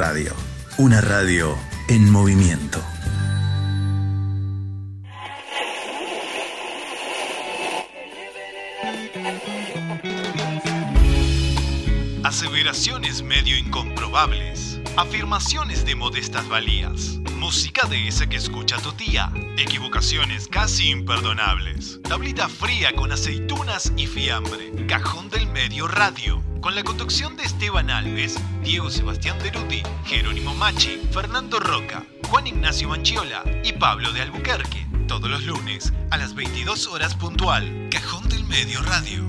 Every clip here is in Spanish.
Radio, una radio en movimiento. Aseveraciones medio incomprobables. Afirmaciones de modestas valías. Música de esa que escucha tu tía. Equivocaciones casi imperdonables. Tablita fría con aceitunas y fiambre. Cajón del medio radio. Con la conducción de Esteban Alves, Diego Sebastián Deruti, Jerónimo Machi, Fernando Roca, Juan Ignacio Manchiola y Pablo de Albuquerque. Todos los lunes a las 22 horas puntual. Cajón del Medio Radio.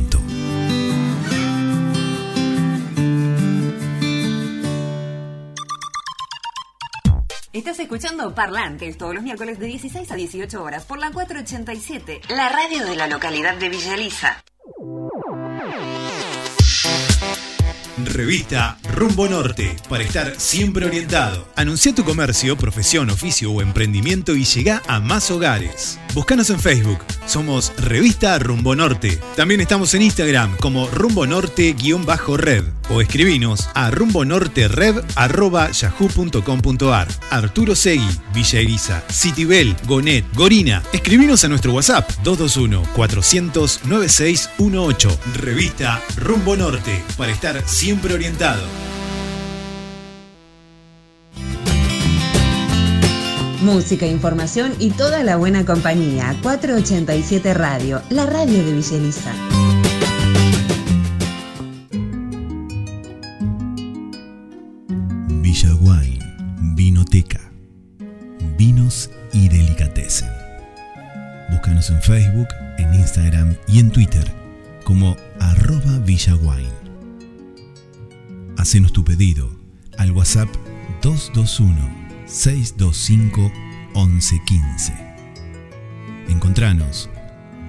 Estás escuchando Parlantes todos los miércoles de 16 a 18 horas por la 487, la radio de la localidad de Villa Elisa. Revista Rumbo Norte, para estar siempre orientado. Anuncia tu comercio, profesión, oficio o emprendimiento y llega a más hogares. Búscanos en Facebook, somos Revista Rumbo Norte. También estamos en Instagram como Rumbo Norte-Red o escribinos a rumbonorterev.yahoo.com.ar Arturo Segui, Villa Elisa, Citibel, Gonet, Gorina. Escribinos a nuestro WhatsApp 221-400-9618. Revista Rumbo Norte, para estar siempre orientado. Música, información y toda la buena compañía. 487 Radio, la radio de Villa Elisa. Villa Wine, Vinoteca, Vinos y Delicatessen. Búscanos en Facebook, en Instagram y en Twitter como arroba Villa Wine. Hacenos tu pedido al WhatsApp 221-625-1115. Encontranos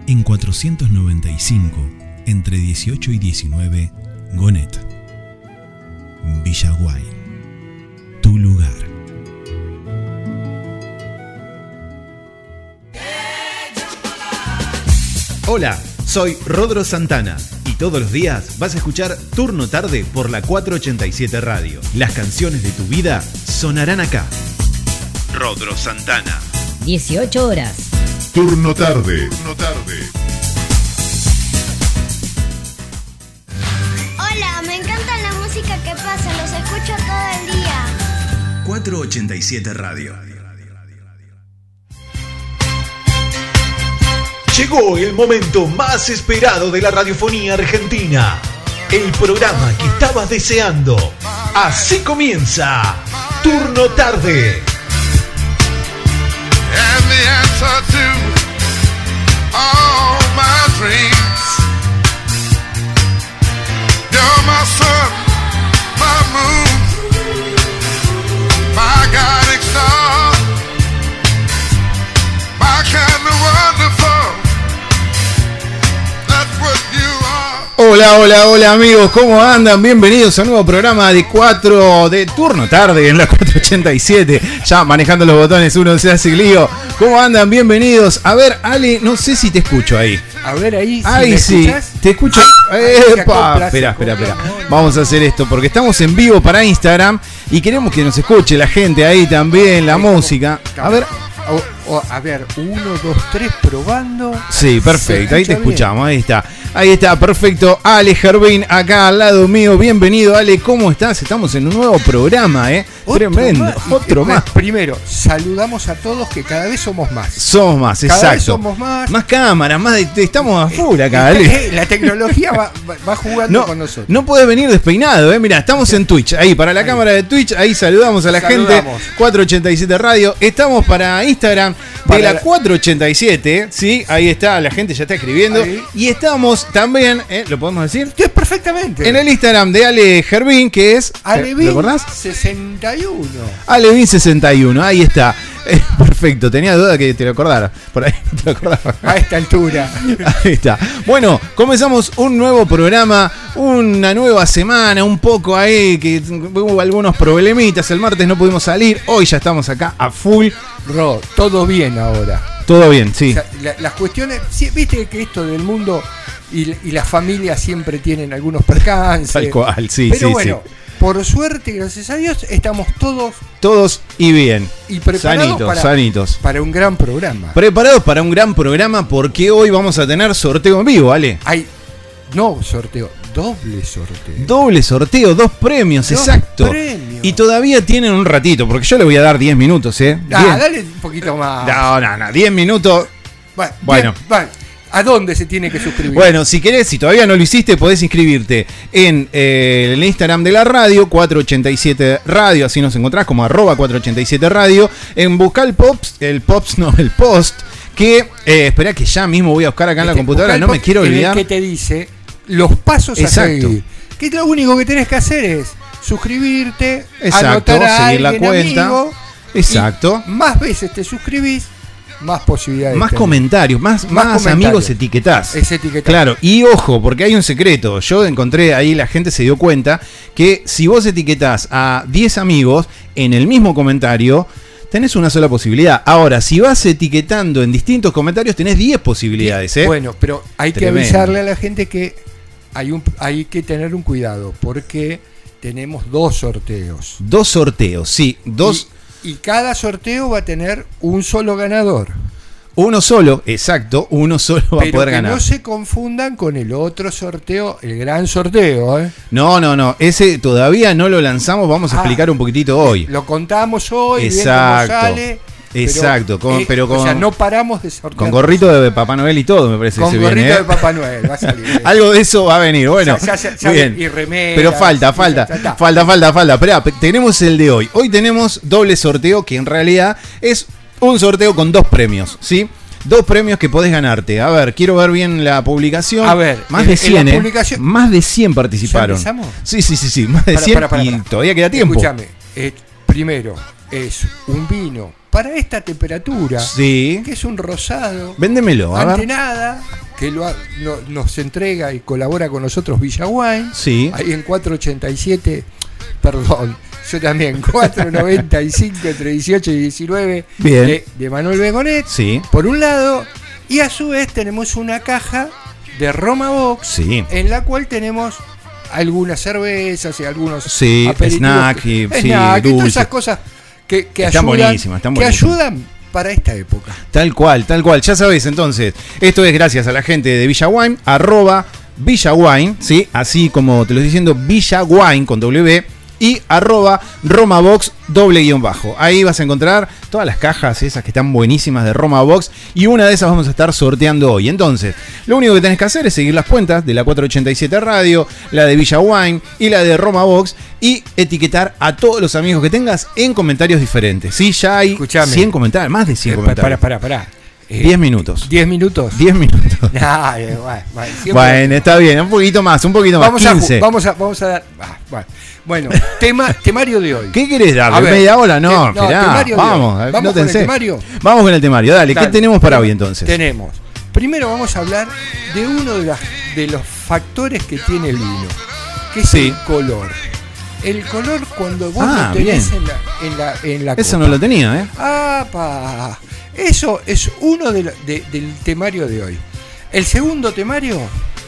en 495 entre 18 y 19 Gonet. Villa Wine tu lugar. Hola, soy Rodro Santana todos los días vas a escuchar Turno Tarde por la 487 Radio. Las canciones de tu vida sonarán acá. Rodro Santana. 18 horas. Turno tarde. Turno tarde. Hola, me encanta la música que pasa, los escucho todo el día. 487 Radio. Llegó el momento más esperado de la radiofonía argentina. El programa que estabas deseando. Así comienza. Turno tarde. my. Hola, hola, hola amigos, ¿cómo andan? Bienvenidos a un nuevo programa de 4 de turno tarde en la 487. Ya manejando los botones, uno se hace lío. ¿Cómo andan? Bienvenidos. A ver, Ale, no sé si te escucho ahí. A ver ahí, si Ahí sí, escuchás. te escucho. Se Epa, espera, espera, espera. Vamos a hacer esto porque estamos en vivo para Instagram y queremos que nos escuche la gente ahí también, la música. A ver, A ver, uno, dos, tres, probando. Sí, perfecto, ahí te bien. escuchamos, ahí está. Ahí está, perfecto. Ale Gervin, acá al lado mío, bienvenido Ale, ¿cómo estás? Estamos en un nuevo programa, ¿eh? Otro Tremendo, más. Otro eh, más. Primero, saludamos a todos que cada vez somos más. Somos más, Cada exacto. vez somos más. Más cámaras, más de- estamos a full acá, dale. Eh, La tecnología va, va- jugando No, con nosotros. no puedes venir despeinado, eh. Mira, estamos en Twitch. Ahí, para la cámara de Twitch, ahí saludamos a la Saludamos. gente. 487 Radio. Estamos para Instagram de la la- 487. Sí, ahí está, la gente ya está escribiendo. Ahí. Y estamos también, eh, ¿lo podemos decir? Sí, perfectamente. En el Instagram de Ale Gervín, que es. Alevin ¿Lo recordás? 61. Alevin61, ahí está. Eh, perfecto, tenía duda que te lo acordara. Por ahí te lo acordaba. A esta altura. Ahí está. Bueno, comenzamos un nuevo programa, una nueva semana, un poco ahí que hubo algunos problemitas. El martes no pudimos salir, hoy ya estamos acá a full. Ro, todo bien ahora. Todo bien, sí. O sea, la- las cuestiones, sí, viste que esto del mundo y, y las familias siempre tienen algunos percances. Tal cual, sí, Pero sí, bueno, por suerte, gracias a Dios, estamos todos Todos y bien. y preparados Sanitos, para, sanitos. para un gran programa. Preparados para un gran programa porque hoy vamos a tener sorteo en vivo, ¿vale? Hay, no sorteo, doble sorteo. Doble sorteo, dos premios, Dos exacto. premios. Y todavía tienen un ratito, porque yo le voy a dar 10 minutos, ¿eh? Ah, dale un poquito más. No, no, no, 10 minutos. Bueno, Bueno. vale. ¿A dónde se tiene que suscribir? Bueno, si querés, si todavía no lo hiciste, podés inscribirte en eh, el Instagram de la radio, 487 Radio, así nos encontrás como arroba 487 Radio, en buscar el Pops, el Pops no, el Post, que, eh, espera que ya mismo voy a buscar acá en la Este, computadora, no me quiero olvidar. que te dice los pasos Exacto. a seguir. Que lo único que tenés que hacer es suscribirte, Exacto, anotar a seguir la cuenta. amigo, Exacto. más veces te suscribís, más posibilidades. Más comentarios, más, más, comentarios. amigos etiquetás. Es etiquetar. Claro, y ojo, porque hay un secreto. Yo encontré ahí, la gente se dio cuenta que si vos etiquetás a 10 amigos en el mismo comentario, tenés una sola posibilidad. Ahora, si vas etiquetando en distintos comentarios, tenés 10 posibilidades, ¿eh? Bueno, pero hay que avisarle a la gente que hay, un, hay que tener un cuidado porque tenemos dos sorteos. Dos sorteos, sí, dos, Y, y cada sorteo va a tener un solo ganador. uno solo, exacto, uno solo va a poder que ganar. no se confundan con el otro sorteo, el gran sorteo. ¿eh? No, no, no, ese todavía no lo lanzamos, vamos a Ah. explicar un poquitito hoy. Lo contamos hoy, bien cómo Exacto. pero, con- pero O sea, no paramos de sortear. Con gorrito de Papá Noel y todo, me parece que Con se gorrito viene, ¿eh? de Papá Noel, va a salir. ¿eh? Algo de eso va a venir, bueno. Ya- ya- ya- bien. y remeras, Pero falta, falta, ya falta, falta, falta. Esperá, pe- tenemos el de hoy. Hoy tenemos doble sorteo que en realidad es un sorteo con dos premios, ¿sí? Dos premios que podés ganarte. A ver, quiero ver bien la publicación. A ver, más de en 100, la ¿eh? publicación- Más de 100 participaron. ¿Ya empezamos? Sí, sí, sí, sí, más de Pará, 100 pará, pará, y todavía queda tiempo. Escúchame, eh, primero es un vino para esta temperatura, Sí. que es un rosado, Véndemelo, a ante ver. nada, que lo no- nos entrega y colabora con nosotros Villa Wine, Sí. ahí en 487, perdón, yo también, 495 entre 18 y 19 Bien. De, de Manuel Begonet, Sí. por un lado, y a su vez tenemos una caja de Roma Box, Sí. en la cual tenemos algunas cervezas y algunos Sí, aperitivos snack y- snack y todas esas cosas que, que Están ayudan, buenísimas, están que buenísimas. ayudan para esta época. Tal cual, tal cual. Ya sabéis, entonces, esto es gracias a la gente de Villa Wine, arroba Villa Wine, ¿sí? Así como te lo estoy diciendo, Villa Wine con W y arroba Romabox doble guion bajo. Ahí vas a encontrar todas las cajas esas que están buenísimas de Romabox y una de esas vamos a estar sorteando hoy. Entonces, lo único que tenés que hacer es seguir las cuentas de la 487 Radio, la de Villa Wine y la de Romabox y etiquetar a todos los amigos que tengas en comentarios diferentes. Sí, ya hay Escuchame. 100 comentarios, más de 100 Eh, comentarios. para, para, para. Eh, 10 minutos. 10 minutos. 10 minutos. Nah, eh, bueno, bueno, siempre- Bueno, está bien, un poquito más, un poquito más. vamos, a, ju- 15. vamos, a, vamos a dar. ah, bueno, bueno tema, temario de hoy. ¿Qué querés ver, ¿Media hora? No, te- no, de vamos, hoy. eh, ¿Vamos no con el temario? Vamos con el temario, dale, ¿qué Dale. tenemos para hoy entonces? Tenemos. Primero vamos a hablar de uno de, las- de los factores que tiene el vino, que es Sí. el color. El color cuando vos Ah, lo tenés bien. en la, en la, en la Eso copa. no lo tenía, ¿eh? ¡Apa! Eso es uno de del temario de hoy. El segundo temario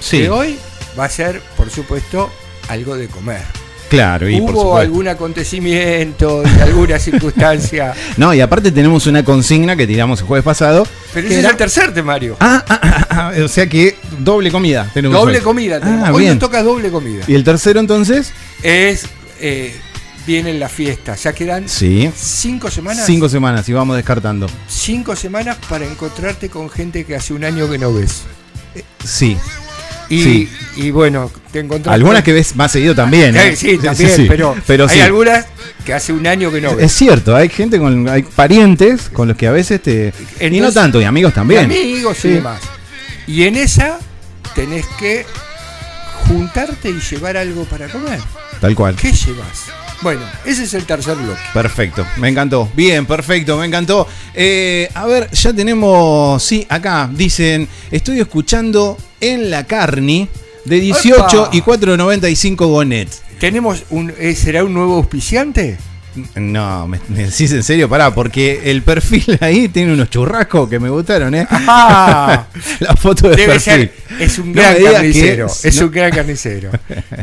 Sí. de hoy va a ser, por supuesto, algo de comer. Claro, y Hubo algún acontecimiento y alguna circunstancia. No, y aparte tenemos una consigna que tiramos el jueves pasado. Pero ese es el tercer temario. Ah, ah, ah, ah, o sea que doble comida tenemos doble hoy. comida. tenemos. Hoy bien. nos toca doble comida. ¿Y el tercero entonces? Es eh, vienen las fiestas. Ya quedan Sí. cinco semanas. Cinco semanas y vamos descartando. cinco semanas para encontrarte con gente que hace un año que no ves. Sí. Y, Sí. y bueno, te encontrás. Algunas con- que ves más seguido también. ¿eh? Eh, sí, también, sí. pero, Pero hay algunas que hace un año que no Es ves. cierto, hay gente con. Hay parientes con los que a veces te. y no Entonces- tanto, y amigos también. amigos Sí. y demás. Y en esa tenés que juntarte y llevar algo para comer. Tal cual. ¿Qué llevas? Bueno, ese es el tercer bloque. Perfecto, me encantó. Bien, perfecto, me encantó. Eh, a ver, ya tenemos. Sí, acá dicen: Estoy escuchando en la carni de 18 ¡Epa! y 4.95 Gonet. ¿Tenemos un, eh, ¿Será un nuevo auspiciante? No, me, me decís en serio, pará, porque el perfil ahí tiene unos churrascos que me gustaron, ¿eh? Ah, la foto de debe perfil. ser. Es un gran carnicero. que- es no- un gran carnicero.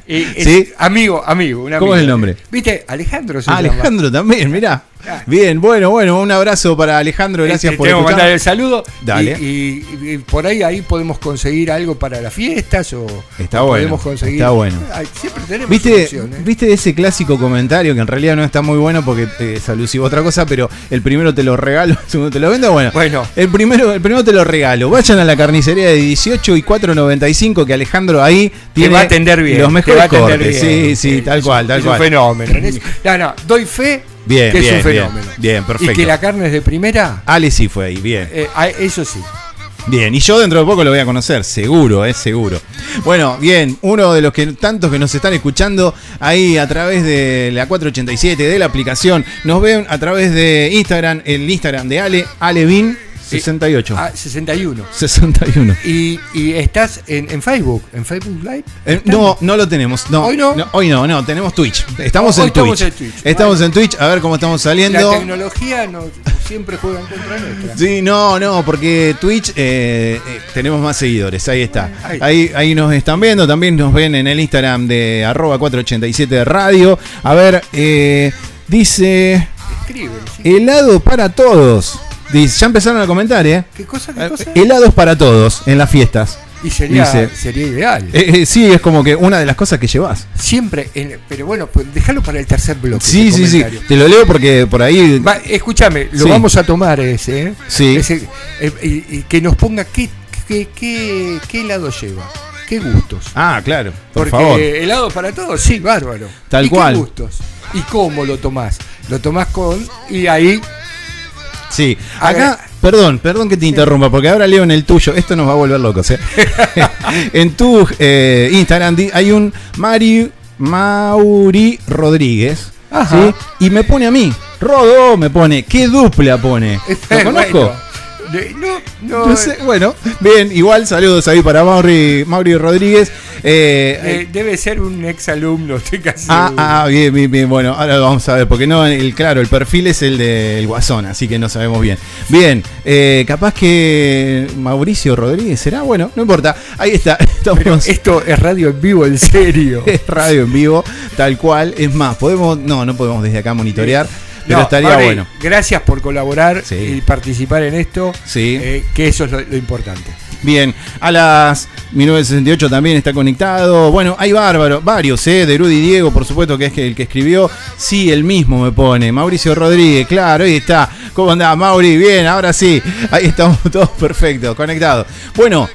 Y es ¿Sí? Amigo, amigo. un ¿Cómo es el nombre? ¿Viste? Alejandro Ah. Alejandro también, mirá. Bien, bueno, bueno, un abrazo para Alejandro, gracias Este, por tengo mandar el saludo. Dale. Y, y- y por ahí ahí podemos conseguir algo para las fiestas o Está o bueno, podemos conseguir. está bueno. Siempre tenemos ¿Viste, opciones. ¿Viste ese clásico comentario que en realidad no está muy bueno porque eh, es alusivo a otra cosa, pero el primero te lo regalo, el segundo te lo vendo? Bueno, Bueno. el, primero, el primero te lo regalo. Vayan a la carnicería de 18 y 4.95 que Alejandro ahí tiene te va a atender bien. los te mejores va a atender cortes. bien. Sí, sí, tal cual, tal es cual. un fenómeno. No, no, doy fe Bien, que bien, es un fenómeno. bien, perfecto. Y que la carne es de primera, Ale sí fue ahí, bien. eh, ah, eso sí. Bien, y yo dentro de poco lo voy a conocer, seguro, es seguro. Bueno, bien, uno de los que tantos que nos están escuchando ahí a través de la 487 de la aplicación, nos ven a través de Instagram, el Instagram de Ale, Alevin 68. Ah, 61. 61. Y, y estás en, en Facebook, en Facebook Live. Eh, no, no lo tenemos. No, ¿Hoy no? Hoy no, no, tenemos Twitch. Estamos Hoy en estamos Twitch. en Twitch. Estamos en Twitch, a ver cómo estamos La saliendo. tecnología no, siempre juega en contra nuestra. Sí, no, no, porque Twitch eh, eh, tenemos más seguidores, ahí está. Ahí. Ahí, ahí nos están viendo, también nos ven en el Instagram de arroba 487 radio. A ver, eh, dice Escriben, sí. helado para todos. Dice, ya empezaron a comentar, ¿eh? ¿Qué cosa? ¿Qué Eh, cosa? Helados para todos en las fiestas. Y sería, dice- sería ideal. Eh, eh, sí, es como que una de las cosas que llevas. Siempre, en- pero bueno, pues déjalo para el tercer bloque. Sí, ese sí, sí. Te lo leo porque por ahí. Va, escúchame, lo Sí. vamos a tomar ese, ¿eh? Sí. Ese, eh, que nos ponga qué, qué, qué, qué helado lleva, qué gustos. Ah, claro, por Porque favor. helado para todos, sí, bárbaro. Tal ¿Y cual. qué gustos? ¿Y cómo lo tomás? Lo tomás con. Y ahí. Sí, acá, perdón, perdón que te interrumpa, porque ahora leo en el tuyo, esto nos va a volver locos, ¿eh? en tu eh, Instagram hay un Mari, Mauri Rodríguez, Ajá. ¿sí? Y me pone a mí, Rodo, me pone, ¿qué dupla pone? ¿Lo conozco? No, no. No sé, bueno, bien, igual saludos ahí para Mauri, Mauri Rodríguez. Eh, eh, debe ser un ex alumno, estoy casi. Ah, ah, bien, bien, bien. Bueno, ahora lo vamos a ver, porque no, el, claro, el perfil es el del Guasón, así que no sabemos bien. Bien, eh, capaz que Mauricio Rodríguez será, bueno, no importa. Ahí está, estamos. Esto es radio en vivo, en serio. es radio en vivo, tal cual. Es más, podemos, no, no podemos desde acá monitorear, pero No, estaría bueno. Gracias por colaborar Sí. y participar en esto. Sí. eh, que eso es lo, lo importante. Bien, a las 1968 también está conectado. Bueno, hay bárbaro, varios, ¿eh? De Rudy Diego, por supuesto, que es el que escribió. Sí, el mismo me pone. Mauricio Rodríguez, claro, ahí está. ¿Cómo andás, Mauri? Bien, ahora sí. Ahí estamos todos perfectos, conectados. Bueno.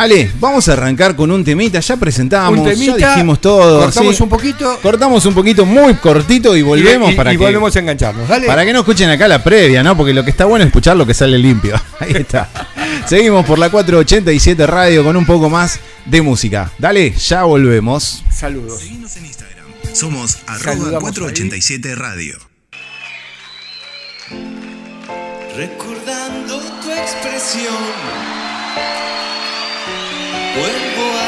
Ale, vamos a arrancar con un temita, ya presentamos, Un temita, ya dijimos todo. cortamos ¿sí? un poquito Cortamos un poquito muy cortito y volvemos y, y- para y que volvemos a engancharnos. Dale. para que no escuchen acá la previa, ¿no? Porque lo que está bueno es escuchar lo que sale limpio. Ahí está. Seguimos por la 487 Radio con un poco más de música. Dale, ya volvemos. Saludos. Seguinos en Instagram. Somos arroba Saludamos 487 Radio. Recordando tu expresión,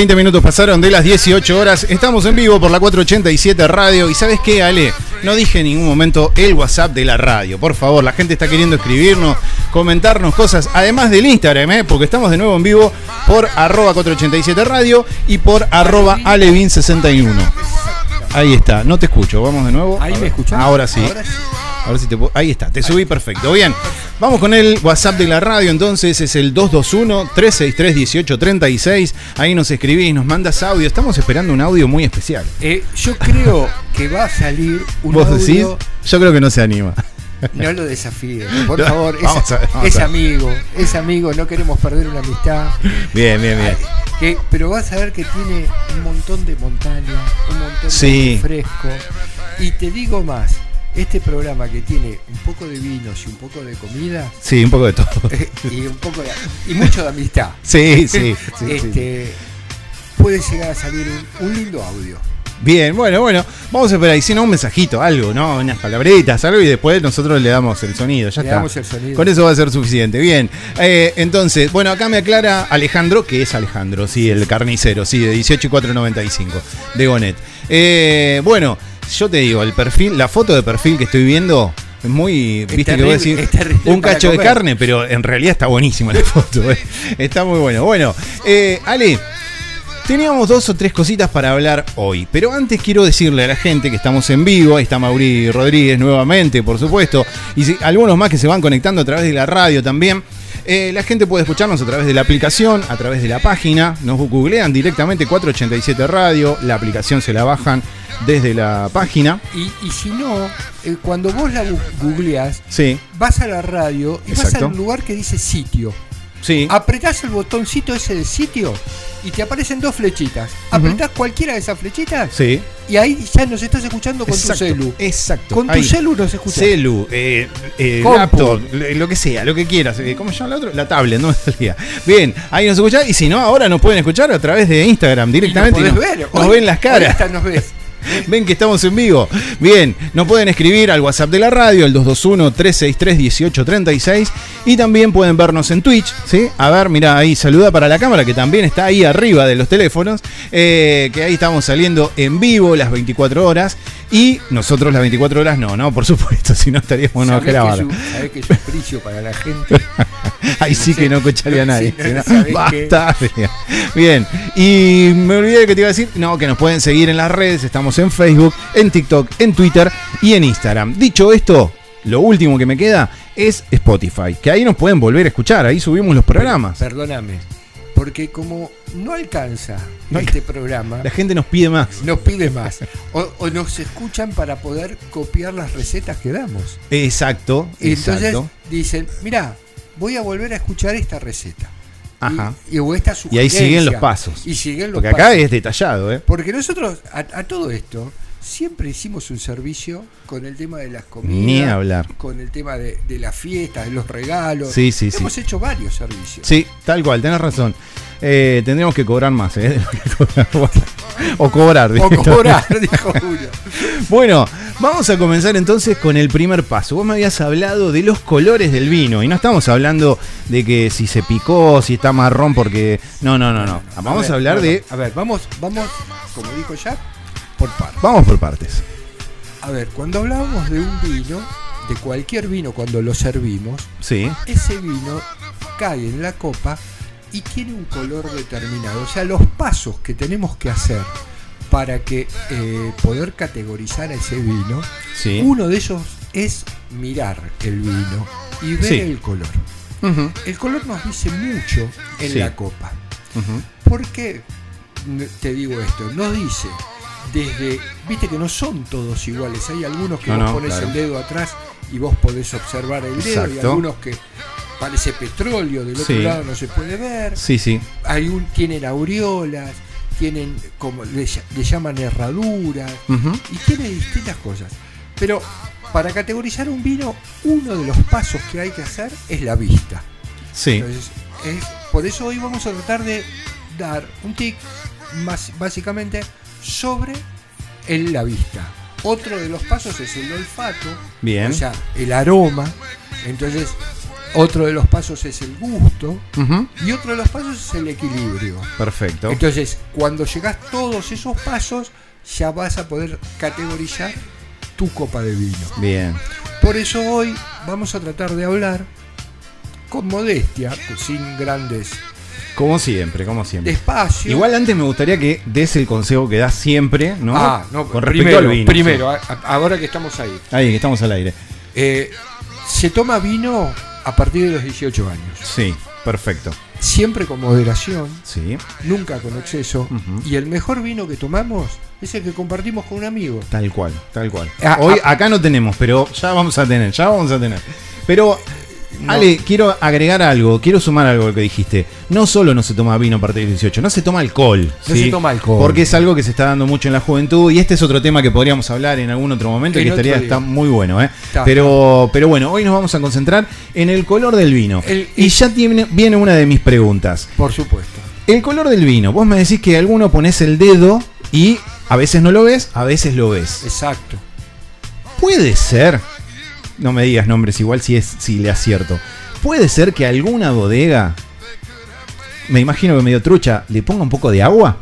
20 minutos pasaron de las 18 horas. Estamos en vivo por la 487 Radio. ¿Y sabes qué, Ale? No dije en ningún momento el WhatsApp de la radio. Por favor, la gente está queriendo escribirnos, comentarnos cosas, además del Instagram, ¿eh? porque estamos de nuevo en vivo por arroba 487 Radio y por arroba alevin61. Ahí está, no te escucho. Vamos de nuevo. Ahí me ver. escuchás. Ahora sí. Ahora sí. Ahora sí te puedo- Ahí está, te subí perfecto. Bien, vamos con el WhatsApp de la radio. Entonces es el 221-363-1836. Ahí nos escribís, nos mandas audio. Estamos esperando un audio muy especial. Eh, yo creo que va a salir un ¿Vos audio. decís? Yo creo que no se anima. No lo desafíe, por No, favor. Es, ver, amigo, es amigo, no queremos perder una amistad. Bien, bien, bien. Que, pero vas a ver que tiene un montón de montaña, un montón Sí. de fresco. Y te digo más, este programa que tiene un poco de vinos y un poco de comida Sí, un poco de todo. y un poco de, y mucho de amistad. Sí, sí, sí, este, puede llegar a salir un, un lindo audio. Bien, bueno, bueno. Vamos a esperar. Y si no, un mensajito, algo, ¿no? Unas palabritas, algo. Y después nosotros le damos el sonido. Ya Le está. damos el sonido. Con eso va a ser suficiente. Bien. Eh, entonces, bueno, acá me aclara Alejandro, que es Alejandro, sí, el carnicero, sí, de 18 y 495, de Gonet. Eh, bueno, yo te digo, el perfil, la foto de perfil que estoy viendo. Es muy, Es viste que voy a decir, un cacho de carne, pero en realidad está buenísima la foto. eh. Está muy bueno. Bueno, eh, Ale, Teníamos dos o tres cositas para hablar hoy, pero antes quiero decirle a la gente que estamos en vivo, ahí está Mauri Rodríguez nuevamente, por supuesto, y si- algunos más que se van conectando a través de la radio también. Eh, la gente puede escucharnos a través de la aplicación, a través de la página, nos googlean directamente 487 Radio, la aplicación se la bajan desde la página. Y, y si no, eh, cuando vos la googleás, Sí, vas a la radio y vas Exacto. al lugar que dice sitio. Sí. Apretás el botoncito ese del sitio y te aparecen dos flechitas. Apretás cualquiera de esas flechitas Sí. y ahí ya nos estás escuchando con Exacto, tu celu. Exacto. Con tu celu nos escuchás. Celu, eh, eh, laptop, lo que sea, lo que quieras. Eh, ¿Cómo se llama la otra? La tablet, no me salía. Bien, ahí nos escuchás. Y si no, ahora nos pueden escuchar a través de Instagram directamente. Y y nos nos, podés ver. nos Hoy- ven las caras. nos ves. Ven que estamos en vivo. Bien, nos pueden escribir al WhatsApp de la radio, el 221-363-1836. Y también pueden vernos en Twitch. ¿sí? A ver, mira, ahí saluda para la cámara que también está ahí arriba de los teléfonos. eh, que ahí estamos saliendo en vivo las 24 horas. Y nosotros las 24 horas no, no, por supuesto, si no estaríamos no es un- sabés que es un precio para la gente. Ahí sí que no escucharía a nadie. Si basta. Bien. Y me olvidé que te iba a decir. No, que nos pueden seguir en las redes. Estamos en Facebook, en TikTok, en Twitter y en Instagram. Dicho esto, lo último que me queda es Spotify. Que ahí nos pueden volver a escuchar. Ahí subimos los programas. Perdóname. Porque como no alcanza No este programa, La gente nos pide más. nos pide más. O, o nos escuchan para poder copiar las recetas que damos. Exacto. Y entonces exacto. dicen, mira, voy a volver a escuchar esta receta. Ajá. Y, y- o esta Y ahí siguen los pasos. Y siguen los Porque acá pasos. es detallado, ¿eh? Porque nosotros, a, a todo esto, siempre hicimos un servicio con el tema de las comidas. Ni hablar. Con el tema de, de las fiestas, de los regalos. Sí, sí, sí. Hemos hecho varios servicios. Sí, tal cual, tenés razón. Eh, tendríamos que cobrar más, ¿eh? o cobrar. O directamente. cobrar, dijo Julio. Bueno, vamos a comenzar entonces con el primer paso. Vos me habías hablado de los colores del vino y no estamos hablando de que si se picó, si está marrón, porque... No, no, no, no. Vamos a, ver, hablar de... A ver, vamos, vamos, como dijo Jack, por partes. Vamos por partes. A ver, cuando hablábamos de un vino, de cualquier vino, cuando lo servimos, Sí, ese vino cae en la copa y tiene un color determinado. O sea, los pasos que tenemos que hacer para que eh, poder categorizar a ese vino, sí. uno de ellos es mirar el vino y ver Sí. el color. El color nos dice mucho en Sí. la copa. ujú. ¿Por qué n- te digo esto? Nos dice desde, viste que no son todos iguales, hay algunos que No, vos no, pones claro. el dedo atrás y vos podés observar el dedo, y Exacto. algunos que parece petróleo, del otro Sí. lado no se puede ver, Sí, sí. hay un, tienen aureolas, tienen como le, ll- le llaman herraduras, y tiene distintas cosas. Pero para categorizar un vino, uno de los pasos que hay que hacer es la vista. Sí. Entonces, es, por eso hoy vamos a tratar de dar un tic más básicamente sobre el- la vista. Otro de los pasos es el olfato, Bien. o sea, el aroma. Entonces, otro de los pasos es el gusto y otro de los pasos es el equilibrio. Perfecto. Entonces, cuando llegas todos esos pasos, ya vas a poder categorizar tu copa de vino. Bien. Por eso hoy vamos a tratar de hablar con modestia, sin grandes Como siempre, como siempre. despacio. Igual antes me gustaría que des el consejo que das siempre, ¿no? Ah, no, Con respecto primero, al vino. primero, a- ahora que estamos ahí. Ahí, que estamos al aire. Eh, se toma vino a partir de los 18 años. Sí, perfecto. Siempre con moderación, Sí, nunca con exceso. Y el mejor vino que tomamos es el que compartimos con un amigo. tal cual, tal cual. Ah, Hoy ah. acá no tenemos, pero ya vamos a tener, ya vamos a tener. Pero, No. Ale, quiero agregar algo, quiero sumar algo a lo que dijiste. No solo no se toma vino a partir del 18, no se toma alcohol. No se toma alcohol. Porque es algo que se está dando mucho en la juventud y este es otro tema que podríamos hablar en algún otro momento En que estaría está muy bueno, ¿eh? Está, pero, pero bueno, hoy nos vamos a concentrar en el color del vino. El- y ya tiene, viene una de mis preguntas. Por supuesto. El color del vino, vos me decís que alguno pones el dedo y a veces no lo ves, a veces lo ves. Exacto. Puede ser, no me digas nombres igual si es si le acierto. Puede ser que alguna bodega, me imagino que medio trucha, le ponga un poco de agua.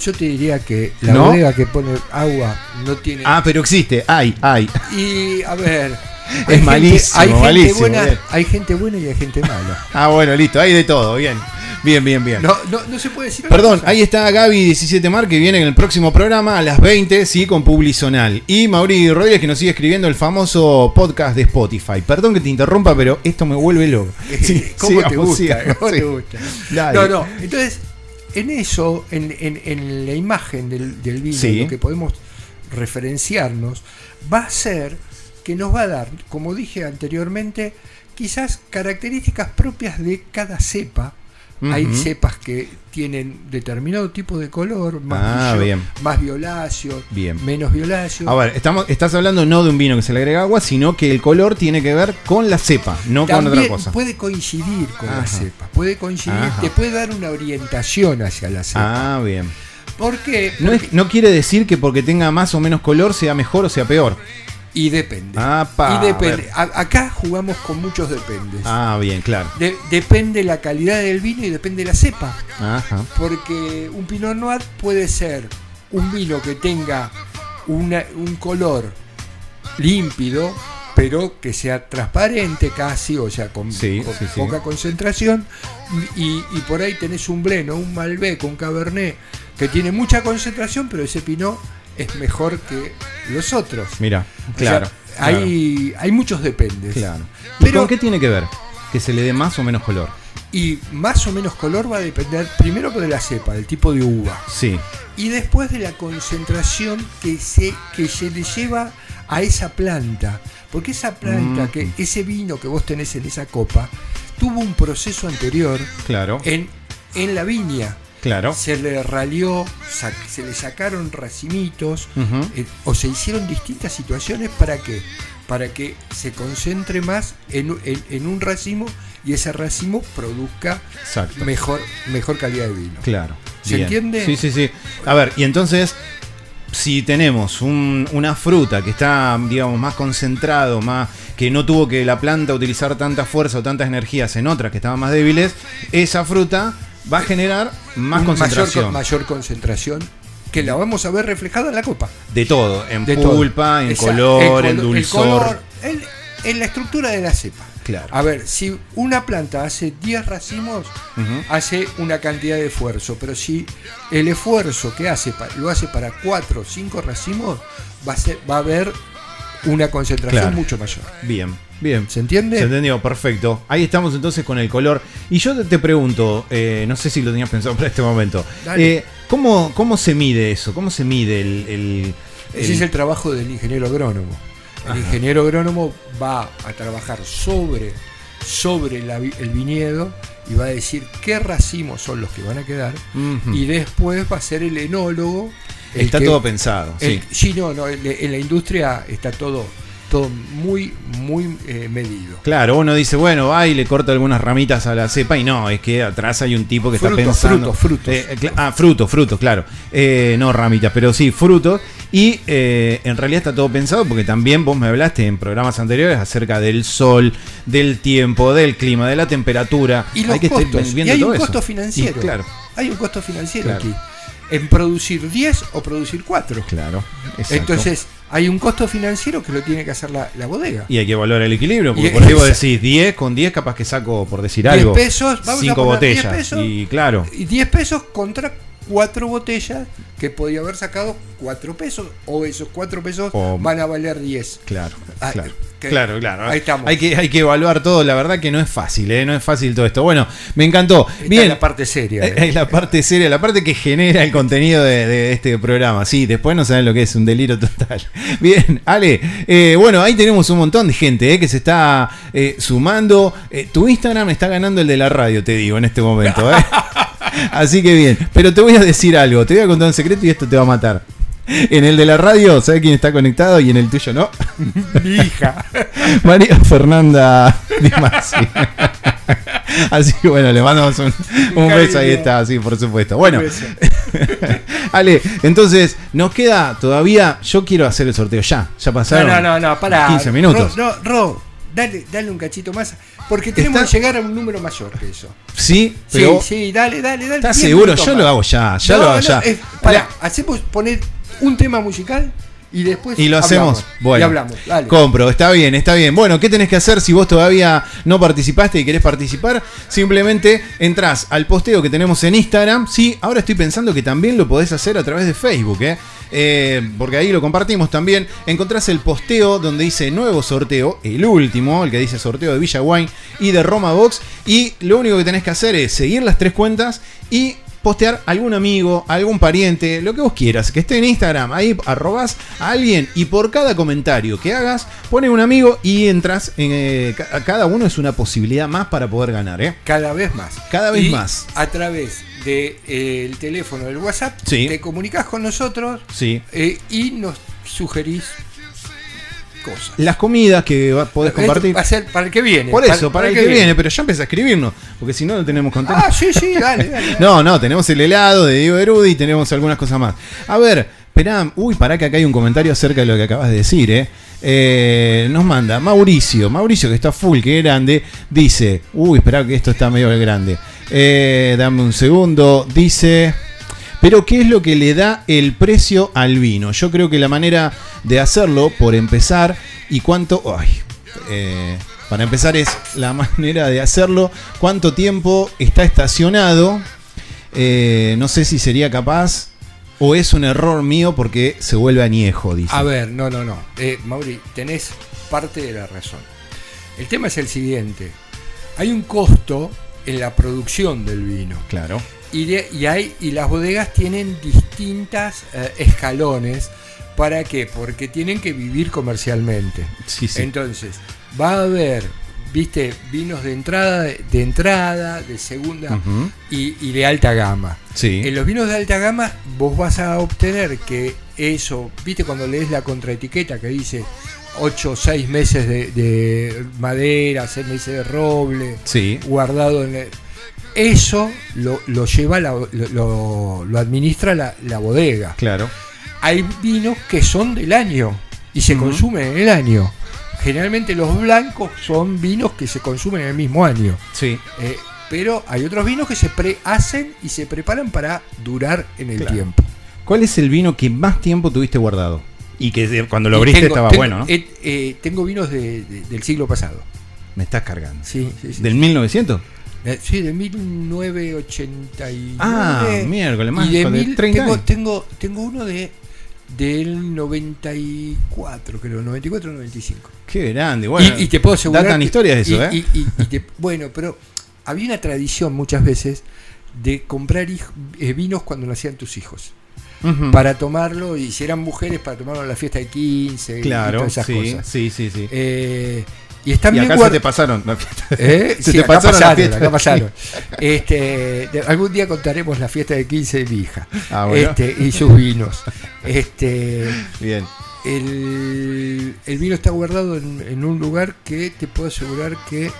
Yo te diría que la ¿No? bodega que pone agua no tiene. Ah, pero existe, hay, hay. Y a ver. Es malísimo, hay gente buena, bien. hay gente buena y hay gente mala. Ah, bueno, listo, hay de todo, bien. Bien, bien, bien. No, no, no se puede decir. Perdón, cosa. ahí está Gaby17 Mar que viene en el próximo programa a las 20, sí, con Publizonal. Y Mauri Rodríguez que nos sigue escribiendo el famoso podcast de Spotify. Perdón que te interrumpa, pero esto me vuelve loco. Sí, ¿Cómo te sigamos, gusta? ¿Cómo sí. te gusta? Dale. No, no. Entonces, en eso, en, en- en la imagen del, del vino, Sí. lo que podemos referenciarnos, va a ser que nos va a dar, como dije anteriormente, quizás características propias de cada cepa. Hay cepas que tienen determinado tipo de color, más, Ah, brillo- bien. más violáceo, Bien. menos violáceo. A ver, estamos, estás hablando no de un vino que se le agrega agua, sino que el color tiene que ver con la cepa, no con otra cosa. puede coincidir con la cepa, puede coincidir, Ajá. te puede dar una orientación hacia la cepa. Ah, bien. ¿Por qué? No, es- no quiere decir que porque tenga más o menos color sea mejor o sea peor. Y depende. Ah, pa, y depende. a ver. A- acá jugamos con muchos dependes. Ah, bien, claro. De- depende la calidad del vino y depende la cepa. Ajá. Porque un Pinot Noir puede ser un vino que tenga una- un color límpido, pero que sea transparente casi, o sea, con, Sí, con sí, sí. poca concentración. Y, y por ahí tenés un Bleno, un Malbec, un Cabernet, que tiene mucha concentración, pero ese Pinot es mejor que los otros. Mira, O sea, claro. hay, hay muchos dependes. claro. ¿Y Pero- con qué tiene que ver? Que se le dé más o menos color. Y más o menos color va a depender primero de la cepa, del tipo de uva. Sí. y después de la concentración que se, que se le lleva a esa planta. Porque esa planta, Mm. que ese vino que vos tenés en esa copa, tuvo un proceso anterior Claro. en, en la viña. Claro. Se le ralió, se le sacaron racimitos, eh, o se hicieron distintas situaciones para que para que se concentre más en, un- en- en un racimo y ese racimo produzca Exacto. mejor, mejor calidad de vino. Claro. ¿Se Bien. entiende? Sí, sí, sí. A ver, y entonces, si tenemos un- una fruta que está, digamos, más concentrado, más que no tuvo que la planta utilizar tanta fuerza o tantas energías en otras que estaban más débiles, esa fruta va a generar más concentración. Mayor, mayor concentración que la vamos a ver reflejada en la copa. De todo, en De todo. pulpa, en Esa- color, en dulzor. el color, en, en la estructura de la cepa. Claro. A ver, si una planta hace 10 racimos, hace una cantidad de esfuerzo, pero si el esfuerzo que hace lo hace para 4 o 5 racimos, va a, ser, va a haber una concentración Claro. mucho mayor. Bien, bien. ¿Se entiende? Se entendió, perfecto. Ahí estamos entonces con el color. Y yo te- pregunto, eh, no sé si lo tenías pensado para este momento, Dale. eh, ¿cómo, ¿cómo se mide eso? ¿Cómo se mide el... el- Ese es el trabajo del ingeniero agrónomo. El Ajá. ingeniero agrónomo va a trabajar sobre, sobre la el viñedo y va a decir qué racimos son los que van a quedar y después va a ser el enólogo. el Está que- todo pensado, el- sí. sí, no, no, en la industria está todo, todo muy, muy eh, medido. Claro, uno dice, bueno, va y le corta algunas ramitas a la cepa y no, es que atrás hay un tipo que está pensando... frutos, frutos. Eh, ah, frutos, frutos, claro. Eh, no ramitas, pero sí, frutos. Y en realidad está todo pensado porque también vos me hablaste en programas anteriores acerca del sol, del tiempo, del clima, de la temperatura. Y los hay que estar viendo y hay todo un eso. costo financiero. Y claro, Hay un costo financiero Claro. aquí. En producir 10 o producir 4. claro. exacto. Entonces, hay un costo financiero que lo tiene que hacer la, la bodega. Y hay que valorar el equilibrio, porque Y por ahí vos decís 10, con 10 capaz que saco, por decir 10 algo, pesos, vamos a 5 poner 10 botellas. pesos. Y claro, Y 10 pesos contra 4 botellas que podía haber sacado 4 pesos o esos 4 pesos O- van a valer 10. Claro, Ah, claro. Claro, claro. Ahí estamos. Hay que, hay que evaluar todo. La verdad que no es fácil, ¿eh? No es fácil todo esto. Bueno, me encantó. Esta Bien. es la parte seria. Eh, Es la parte seria, la parte que genera el contenido de, de este programa. Sí, después no saben lo que es un delirio total. Bien, Ale, eh, bueno, ahí tenemos un montón de gente eh, que se está eh, sumando. Eh, tu Instagram está ganando el de la radio, te digo, en este momento. ¿eh? Así que bien, pero te voy a decir algo, te voy a contar un secreto y esto te va a matar. En el de la radio, ¿sabes quién está conectado? Y en el tuyo no. Mi hija. María Fernanda Di Masi. Así que bueno, le mandamos un, un beso, ahí está, sí, por supuesto. Bueno. Ale, entonces nos queda todavía, yo quiero hacer el sorteo ya, ya pasaron no, no, no, para. 15 minutos. No, Ro, dale, dale un cachito más. Porque tenemos Está- que llegar a un número mayor que eso. Sí, pero sí, sí, dale, dale, dale. ¿estás 10 seguro? Yo lo hago ya, ya No, lo hago no, ya. es- pará, hacemos poner un tema musical y después. Y lo hablamos. hacemos. Bueno, Y hablamos. Dale. compro, está bien, está bien. Bueno, ¿qué tenés que hacer si vos todavía no participaste y querés participar? Simplemente entrás al posteo que tenemos en Instagram. Sí, ahora estoy pensando que también lo podés hacer a través de Facebook, ¿eh? Eh, porque ahí lo compartimos también. Encontrás el posteo donde dice nuevo sorteo, el último, el que dice sorteo de Villa Wine y de Roma Box. Y lo único que tenés que hacer es seguir las tres cuentas y postear algún amigo, algún pariente, lo que vos quieras, que esté en Instagram, ahí arrobas a alguien y por cada comentario que hagas, pone un amigo y entras, en, eh, ca- cada uno es una posibilidad más para poder ganar, ¿eh? Cada vez más. Cada vez Y más. A través del teléfono del WhatsApp, Sí. te comunicas con nosotros Sí. eh, y nos sugerís cosas. Las comidas que va- podés compartir. Para el que viene. Por eso, para, el que viene. pero ya empieza a escribirnos, porque si no, no tenemos contenido. Ah, sí, sí, dale, dale. dale. No, no, tenemos el helado de Diego Erudi y tenemos algunas cosas más. A ver, esperá, uy, pará que acá hay un comentario acerca de lo que acabas de decir, ¿eh? Eh, nos manda Mauricio, Mauricio que está full, que grande, dice, uy, esperá que esto está medio grande. Eh, dame un segundo, dice, pero ¿qué es lo que le da el precio al vino? Yo creo que la manera de hacerlo, por empezar, y cuánto... Ay, eh, para empezar es la manera de hacerlo, cuánto tiempo está estacionado. Eh, no sé si sería capaz o es un error mío porque se vuelve añejo, dice. A ver, no, no, no. Eh, Mauri, tenés parte de la razón. El tema es el siguiente. Hay un costo en la producción del vino. Claro. Y, de- y hay, y las bodegas tienen distintas eh, escalones. ¿Para qué? Porque tienen que vivir comercialmente. Sí, sí. Entonces, va a haber, viste, vinos de entrada, de entrada, de segunda y, y de alta gama. Sí. En los vinos de alta gama vos vas a obtener que eso, viste cuando lees la contraetiqueta que dice 8 o 6 meses de, de madera, 6 meses de roble, Sí. guardado en el- Eso lo, lo lleva, la- lo, lo- administra la, la bodega. Claro. Hay vinos que son del año y se consumen en el año. Generalmente los blancos son vinos que se consumen en el mismo año. Sí. Eh, pero hay otros vinos que se prehacen y se preparan para durar en el Claro. tiempo. ¿Cuál es el vino que más tiempo tuviste guardado? Y que cuando lo abriste tengo- estaba tengo- bueno, ¿no? eh, eh, tengo vinos de- de- del siglo pasado. Me estás cargando. Sí, sí, sí. ¿Del 1900? Eh, sí, de 1989. Ah, miércoles, más y de de mil- 30 tengo, años. tengo, tengo uno de del 94, creo, 94 95. Qué grande. Bueno, y, y te puedo asegurar. Datan que- historias de eso, y- ¿eh? y- y- y te- bueno, pero había una tradición muchas veces de comprar hij- eh, vinos cuando nacían tus hijos. Ujú. Para tomarlo, y si eran mujeres, para tomarlo en la fiesta de 15 y Claro, todas esas sí, cosas. sí, sí, sí. Eh, y están y bien acá se te pasaron la fiesta. ¿Eh? Se Sí, te acá pasaron pasaron, fiesta. acá pasaron. Este, de- algún día contaremos la fiesta de 15 de mi hija Ah, bueno. este, y sus vinos. Este, Bien. el, el vino está guardado en, en un lugar que te puedo asegurar que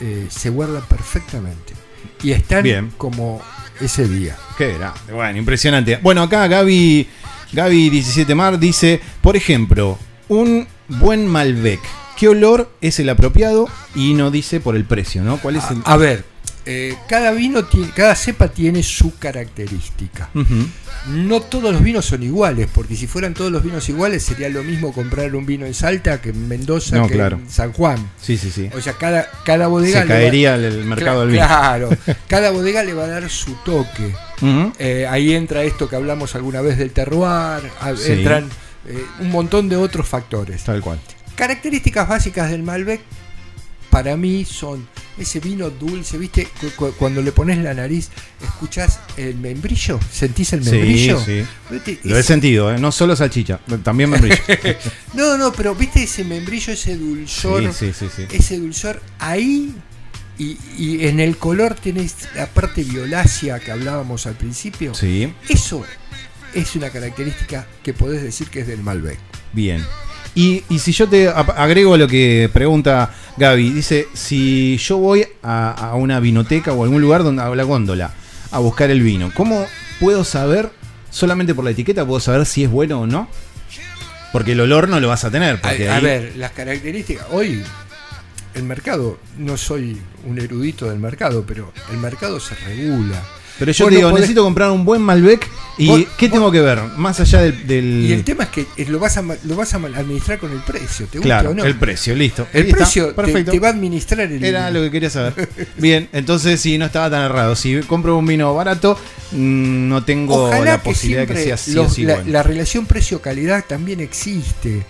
eh, se guarda perfectamente. Y están Bien. como ese día. Qué grande. Bueno, impresionante. Bueno, acá Gaby, Gaby 17 Mar dice, por ejemplo, un buen Malbec. ¿Qué olor es el apropiado? Y no dice por el precio, ¿no? ¿Cuál es el...? A ver, eh, cada vino tiene, cada cepa tiene su característica. No todos los vinos son iguales, porque si fueran todos los vinos iguales sería lo mismo comprar un vino en Salta que en Mendoza No, que claro. en San Juan. Sí, sí, sí. O sea, cada, cada bodega Se va- caería el, mercado del vino. Claro, cada bodega le va a dar su toque. Eh, ahí entra esto que hablamos alguna vez del terroir, a- Sí. entran eh, un montón de otros factores. Tal cual. Características básicas del Malbec para mí son ese vino dulce, ¿viste? Cu- cu- Cuando le pones la nariz, escuchás el membrillo, sentís el membrillo. Lo he sentido, ¿eh? No solo salchicha, también membrillo. No, no, pero viste ese membrillo, ese dulzor, sí. ese dulzor ahí y, y en el color tenés la parte violácea que hablábamos al principio. Sí, Eso es una característica que podés decir que es del Malbec. bien. Y, y si yo te agrego lo que pregunta Gaby, dice, si yo voy a, a una vinoteca o algún lugar donde a la góndola a buscar el vino, ¿cómo puedo saber, solamente por la etiqueta, puedo saber si es bueno o no? Porque el olor no lo vas a tener. A, a ver, las características. Hoy, el mercado, no soy un erudito del mercado, pero el mercado se regula. Pero yo digo, podés- necesito comprar un buen Malbec y Vos- ¿qué tengo que ver? Más allá del... del- Y el tema es que eh, lo vas a, lo vas a administrar con el precio, ¿te gusta claro, o no? el precio, listo. El Ahí precio te, perfecto. te va a administrar el. Era lo que quería saber. Bien, entonces sí, no estaba tan errado. Si compro un vino barato, mm, no tengo Ojalá la que posibilidad de que siempre sea sí los- o sí la, bueno. la relación precio-calidad también existe.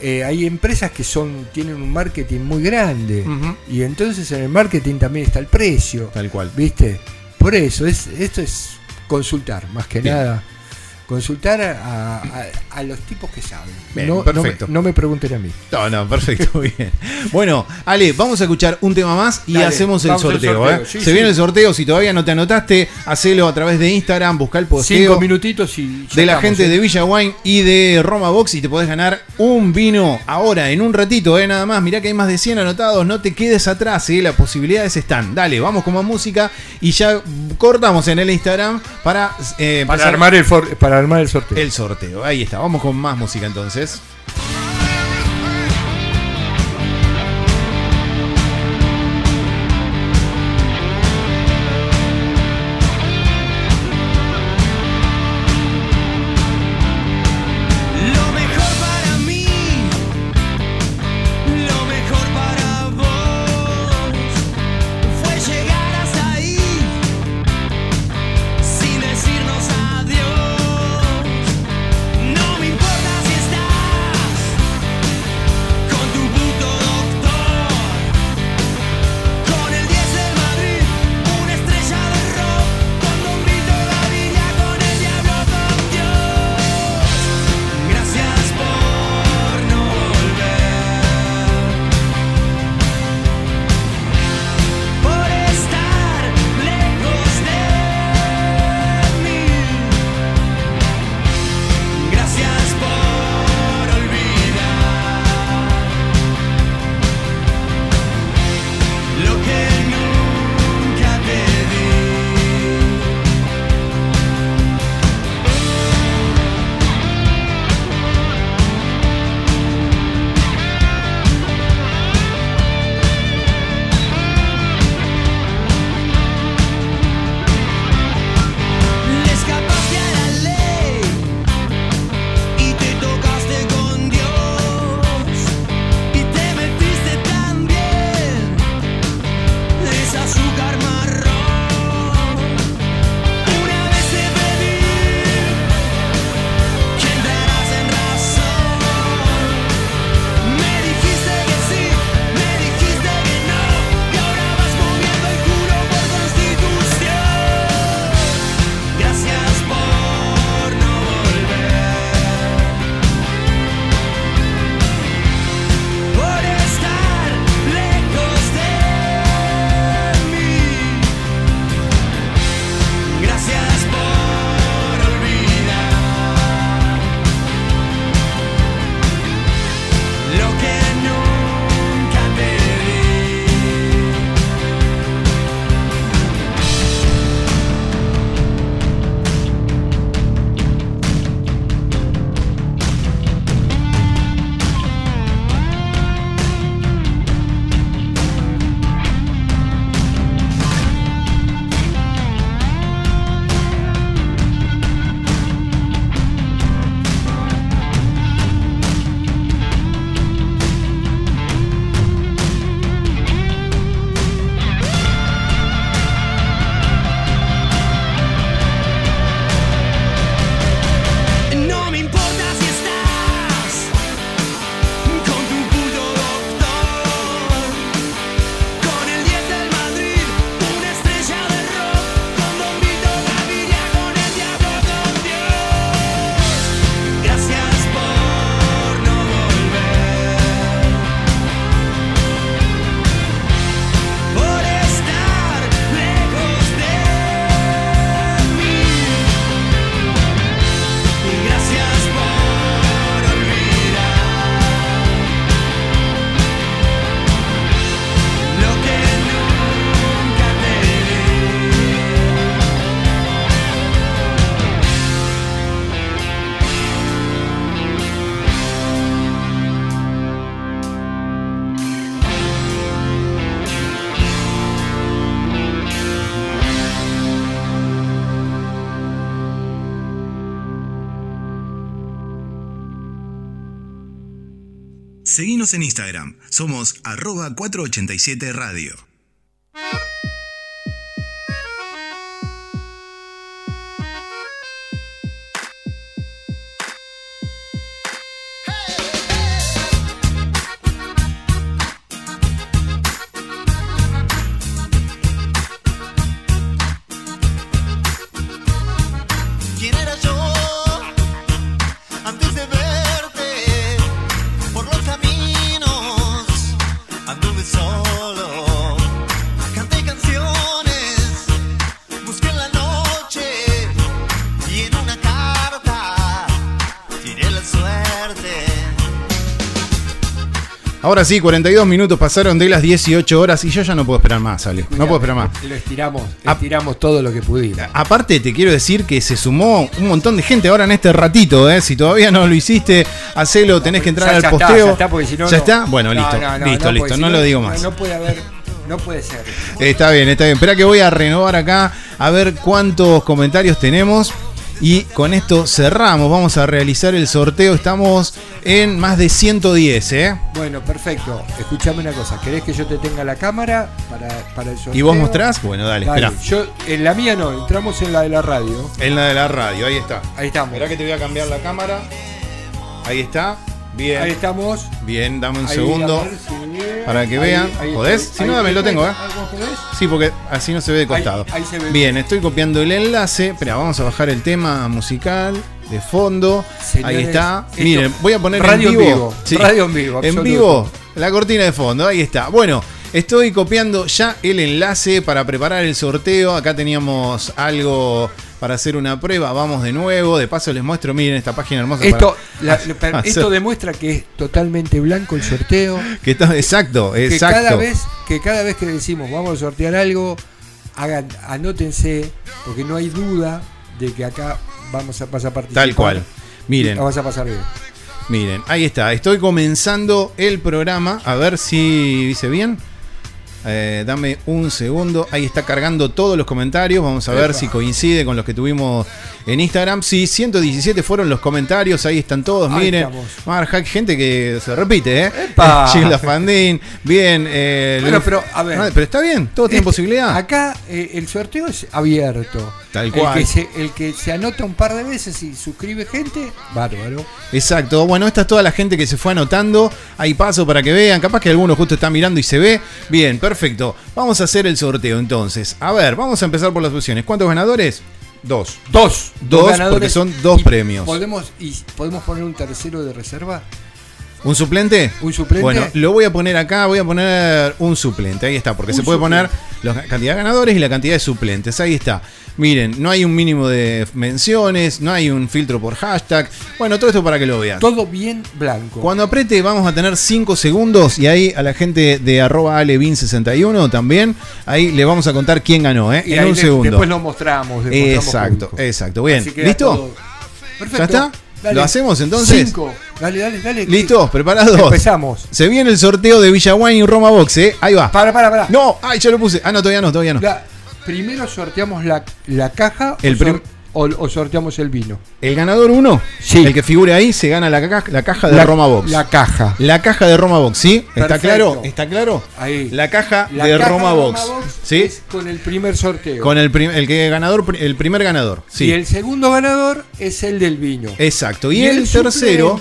Eh, hay empresas que son tienen un marketing muy grande y entonces en el marketing también está el precio, Tal cual. ¿viste? Por eso es esto es consultar, más que Bien. nada. Consultar a, a- a los tipos que saben. Bien, no, no perfecto. me, no me pregunten a mí. No, no, perfecto, bien. Bueno, Ale, vamos a escuchar un tema más y Dale, hacemos el sorteo. sorteo, ¿eh? sí, Se sí. viene el sorteo, si todavía no te anotaste, hacelo a través de Instagram, busca el posteo Cinco minutitos y. de la estamos, gente ¿eh? de Villa Wine y de Roma Box y te podés ganar un vino ahora, en un ratito, ¿eh? nada más. Mirá que hay más de 100 anotados, no te quedes atrás, ¿eh? las posibilidades están. Dale, vamos con más música y ya cortamos en el Instagram para, eh, Para empezar armar, el for- para el sorteo. el sorteo. Ahí está, vamos con más música entonces. Seguinos en Instagram, somos arroba 487 radio. Ahora sí, 42 minutos pasaron de las 18 horas y yo ya no puedo esperar más, Ale. No puedo esperar más. Lo estiramos, estiramos todo lo que pudimos. Aparte, te quiero decir que se sumó un montón de gente ahora en este ratito, ¿eh? Si todavía no lo hiciste, hacelo, tenés que entrar Ya- al ya está, posteo. ya está, porque si no, ¿Ya no. está? Bueno, No, listo, listo, listo, si no, lo digo más. No puede haber, no puede ser. Está bien, está bien. Espera que voy a renovar acá a ver cuántos comentarios tenemos. Y con esto cerramos. Vamos a realizar el sorteo. Estamos en más de 110, ¿eh? Bueno, perfecto. Escuchame una cosa. ¿Querés que yo te tenga la cámara para, para el sorteo? ¿Y vos mostrás? Bueno, dale, espera. Yo, en la mía no, entramos en la de la radio. En la de la radio, ahí está. Ahí estamos. Esperá que te voy a cambiar la cámara. Ahí está. Bien. Ahí estamos. Bien, dame un Ahí, segundo. ver Para que ahí- vean. ahí ¿Podés? Si no, dame, lo tengo, ¿eh? Sí, porque así no se ve de costado. Se ve bien, estoy copiando el enlace. Espera, vamos a bajar el tema musical de fondo. ahí está. esto- Miren, voy a poner radio en vivo. radio en vivo, En vivo, la cortina de fondo. Ahí está. Bueno, estoy copiando ya el enlace para preparar el sorteo. Acá teníamos algo para hacer una prueba. Vamos de nuevo. De paso les muestro, miren esta página hermosa. Esto, para- la- esto demuestra que es totalmente blanco el sorteo. que está, exacto, Que exacto. cada vez que cada vez que decimos vamos a sortear algo, hagan, anótense, porque no hay duda de que acá vamos a pasar a participar. Tal cual. Miren. Vas a pasar bien. Miren, ahí está. Estoy comenzando el programa. A ver si dice bien. Eh, dame un segundo. Ahí está cargando todos los comentarios. Vamos a ver Epa. si coincide con los que tuvimos en Instagram. Sí, 117 fueron los comentarios. Ahí están todos. Ahí Miren. Marjac, gente que se repite, ¿eh? Gilda Fandín. Bien. eh, Bueno, pero, a ver. No, pero está bien. Todo tiene Este- posibilidad. Acá eh, el sorteo es abierto. Tal El cual. que, se, el que se anota un par de veces y suscribe gente, bárbaro. Exacto. Bueno, esta es toda la gente que se fue anotando. Hay paso para que vean. Capaz que alguno justo está mirando y se ve. Bien, perfecto. Vamos a hacer el sorteo entonces. A ver, vamos a empezar por las opciones. ¿Cuántos ganadores? Dos. Dos. Dos, porque son dos Y premios. Podemos, y podemos poner un tercero de reserva. ¿Un suplente? Un suplente. Bueno, lo voy a poner acá, voy a poner un suplente, ahí está, porque se puede suplente. poner la cantidad de ganadores y la cantidad de suplentes, ahí está. Miren, no hay un mínimo de menciones, no hay un filtro por hashtag, bueno, todo esto para que lo vean. Todo bien blanco. Cuando apriete vamos a tener 5 segundos y ahí a la gente de arroba alevin61 también, ahí le vamos a contar quién ganó, ¿eh? Y en ahí un le- segundo. Después lo mostramos. mostramos Exacto, exacto, bien. ¿Listo? todo. Perfecto. ¿Ya está? Dale. ¿Lo hacemos entonces? Cinco. Dale, dale, dale. ¿Listos? ¿Preparados? Empezamos. Se viene el sorteo de Villa Wine y Roma Box, ¿eh? Ahí va. Para, para, para. No, ay, ya lo puse. Ah, no, todavía no, todavía no. La- primero sorteamos la, la caja El prim- o- o sorteamos el vino. El ganador 1, Sí. el que figure ahí, se gana la, caja, la caja de la, Roma Box. La caja. La caja de Roma Box, ¿sí? ¿Está claro? ¿Está claro? Ahí. La caja La de caja Roma de Box. ¿Sí? es con el primer sorteo. Con el, prim- el que ganador, el primer ganador. Sí. Y el segundo ganador es el del vino. Exacto. Y, Y el, el tercero.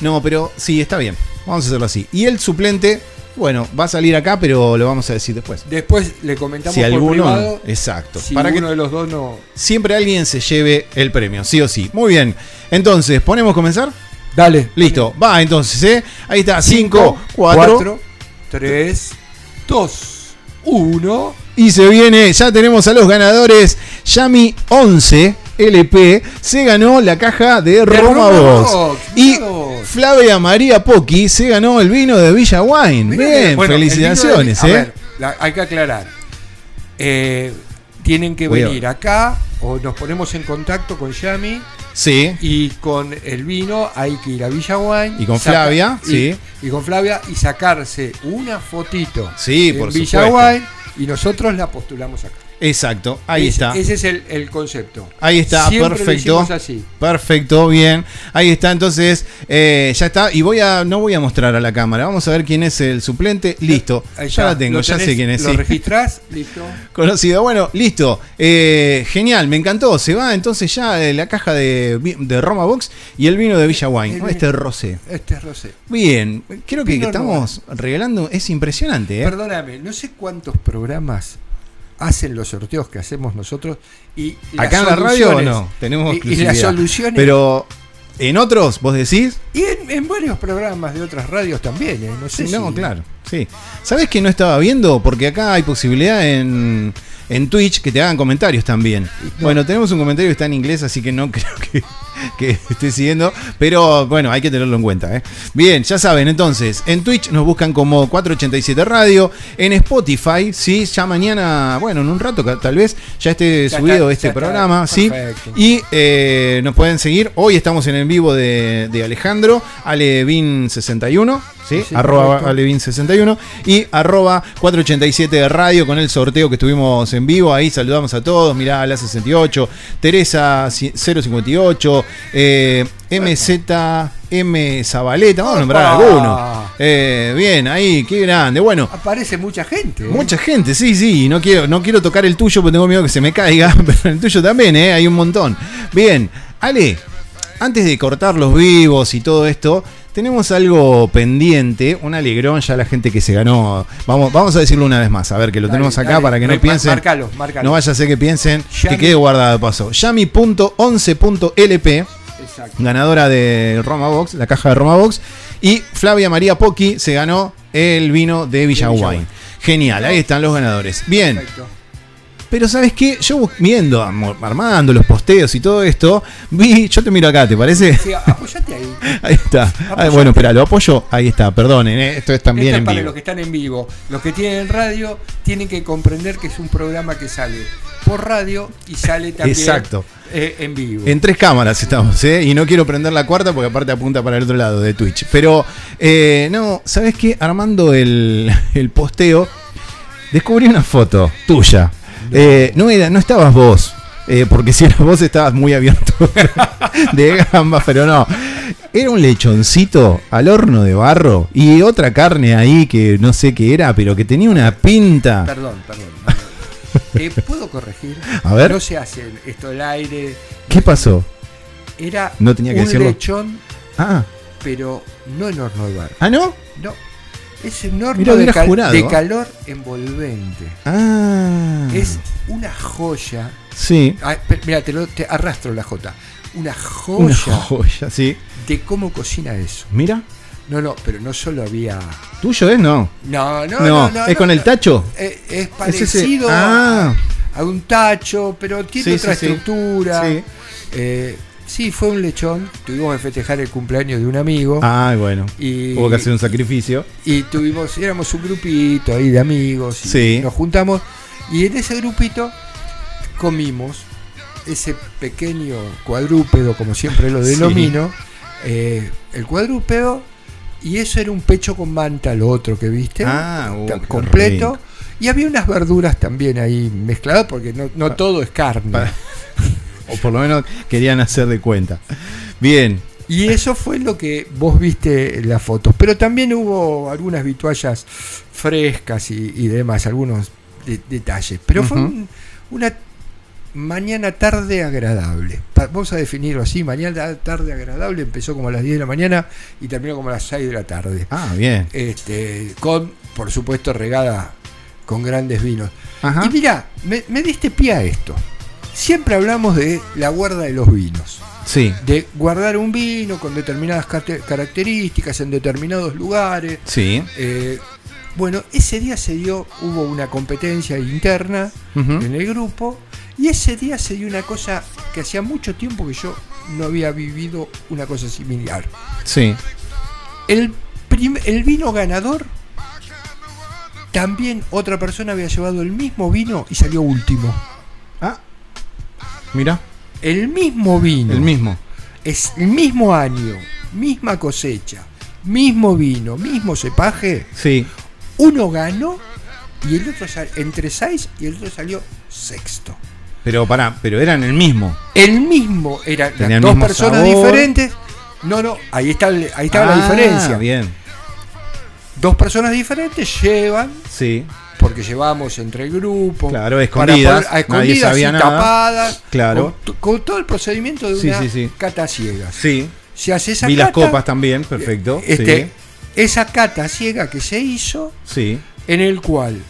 No, pero sí, está bien. Vamos a hacerlo así. Y el suplente, bueno, va a salir acá, pero lo vamos a decir después. Después le comentamos Si por alguno. privado Exacto. si Para que uno de los dos no. siempre alguien se lleve el premio, sí o sí. Muy bien. Entonces, ¿ponemos comenzar? Dale. Listo. Va entonces, ¿eh? Ahí está. 5, 4. 3, 2, 1. Y se viene, ya tenemos a los ganadores. Yami 11 LP se ganó la caja de, Roma, Roma Box. Box, Y. Flavia María Pocky se ganó el vino de Villa Wine. Bien, bueno, felicitaciones, ¿eh? a ver, la- hay que aclarar. Eh, tienen que Voy a- venir acá o nos ponemos en contacto con Yami Sí. y con el vino hay que ir a Villa Wine. Y con Flavia, y- sí. Y con Flavia y sacarse una fotito Sí, en por Villa supuesto. Wine y nosotros la postulamos acá. Exacto, ahí está. Ese es el, el concepto. Ahí está, Siempre perfecto. así. Perfecto, bien. Ahí está, entonces, eh, ya está. Y voy a, no voy a mostrar a la cámara. Vamos a ver quién es el suplente. Listo. Ya la tengo, ya tenés, sé quién es. Lo sí. registrás, listo. Conocido. Bueno, listo. Eh, genial, me encantó. Se va entonces ya eh, la caja de, Roma Box y el vino de Villa Wine. Este rosé. Este es Rosé. Bien, creo que, Vino estamos regalando. Es impresionante, ¿eh? Perdóname, no sé cuántos programas hacen los sorteos que hacemos nosotros y Acá en la radio no, tenemos y- y, las soluciones Pero en otros, vos decís. y en, en varios programas de otras radios también, ¿eh? no sé no, si- claro, sí. ¿Sabés que no estaba viendo? Porque acá hay posibilidad en, en Twitch que te hagan comentarios también. Bueno, tenemos un comentario que está en inglés, así que no creo que. que esté siguiendo. Pero bueno, hay que tenerlo en cuenta. ¿eh? Bien, ya saben, entonces, en Twitch nos buscan como 487 Radio, en Spotify, sí, ya mañana, bueno, en un rato tal vez, ya esté subido este programa, sí. Y eh, nos pueden seguir. Hoy estamos en el vivo de, de Alejandro, Alevin61. ¿Sí? Arroba Alevin61 y arroba 487 radio con el sorteo que estuvimos en vivo. Ahí saludamos a todos. Mirá, la 68, Teresa 058, Castro, eh, MZM Zabaleta, vamos a nombrar algunos. Eh, bien, ahí, qué grande. Bueno. Aparece mucha gente. ¿eh? Mucha gente, sí, sí. No quiero, no quiero tocar el tuyo porque tengo miedo que se me caiga, pero el tuyo también, ¿eh? Hay un montón. Bien, Ale, antes de cortar los vivos y todo esto, tenemos algo pendiente, un alegrón ya la gente que se ganó. Vamos, vamos a decirlo una vez más, a ver que lo Dale, tenemos acá dale. para que no piensen. Márcalo, márcalo. No vaya a ser que piensen que quede guardado de paso. Yami.11.lp Exacto. ganadora de Roma Box, la caja de Roma Box. Y Flavia María Pocky se ganó el vino de Villa De Villa Wine. Wine. Genial, ahí están los ganadores. Bien, Perfecto. Pero ¿sabes qué? Yo viendo, armando los posteos y todo esto, vi, yo te miro acá, ¿te parece? Sí, apoyate ahí. Ahí está. Ay, bueno, espera, lo apoyo. Ahí está, perdonen, ¿eh? esto es también Esto es en para vivo. los que están en vivo. Los que tienen radio tienen que comprender que es un programa que sale por radio y sale también Exacto. eh, en vivo. En tres cámaras estamos, ¿eh? Y no quiero prender la cuarta porque aparte apunta para el otro lado de Twitch. Pero, eh, no, ¿sabes qué? Armando el, el posteo, descubrí una foto tuya. Eh, no, era, no estabas vos. eh, porque si eras vos estabas muy abierto de gambas, pero no. Era un lechoncito al horno de barro y otra carne ahí que no sé qué era, pero que tenía una pinta. Perdón, perdón. ¿Te puedo corregir? A ver. No se hace esto al aire. ¿Qué pasó? Era No tenía que un decirlo. lechón, Ah, pero no en horno de barro. ¿ah no? No. Es un horno Mirá, de, hubiera cal- jurado. de calor envolvente. Ah. Es una joya. Sí. Ah, mira, te, lo, te arrastro la J. Una joya Una joya, sí. de cómo cocina eso. Mira, No, no, pero no solo había. tuyo es, no. No, no, No, no. no, ¿es no, con el tacho? Eh, es parecido Ah. a, a un tacho, pero tiene Sí, otra sí. estructura. Sí. Eh, sí, fue un lechón. Tuvimos que festejar el cumpleaños de un amigo. Ah, bueno. Y- Hubo que hacer un sacrificio. Y tuvimos, éramos un grupito ahí de amigos. Y Sí. Nos juntamos. Y en ese grupito comimos ese pequeño cuadrúpedo, como siempre lo Sí. denomino. eh, el cuadrúpedo. Y eso era un pecho con manta, lo otro que viste. Ah, qué completo. Y había unas verduras también ahí mezcladas, porque no, no todo es carne. O por lo menos querían hacer de cuenta. Bien. Y eso fue lo que vos viste en las fotos. Pero también hubo algunas vituallas frescas y, y demás, algunos de- detalles. Pero fue un- una mañana tarde agradable. Vamos a definirlo así, mañana tarde agradable. Empezó como a las 10 de la mañana y terminó como a las 6 de la tarde. Ah, bien. Este, con, por supuesto, regada con grandes vinos. Ajá. Y mira, me, me diste pie a esto. Siempre hablamos de la guarda de los vinos Sí. de guardar un vino con determinadas características en determinados lugares. Sí. Eh, bueno, ese día se dio, hubo una competencia interna en el grupo y ese día se dio una cosa que hacía mucho tiempo que yo no había vivido una cosa similar. Sí. El, el vino ganador, también otra persona había llevado el mismo vino y salió último. Ah. Mira, El mismo vino. el mismo. es el mismo año, misma cosecha, mismo vino, mismo cepaje, Sí. uno ganó y el otro sal- entre seis y el otro salió sexto. Pero pará, pero eran el mismo. El mismo, eran Tenía dos mismo personas sabor. diferentes. No, no, ahí está, ahí estaba Ah, la diferencia. Bien. Dos personas diferentes llevan, Sí. Porque llevamos entre el grupo. Claro, para escondidas, poder- a nadie escondidas sabía y nada. tapadas. Claro. Con, con todo el procedimiento de Sí, una sí, sí. cata ciegas. Sí. Se hace esa Vi las cata, copas también, perfecto. Este, Esa cata ciega que se hizo, Sí. en el cual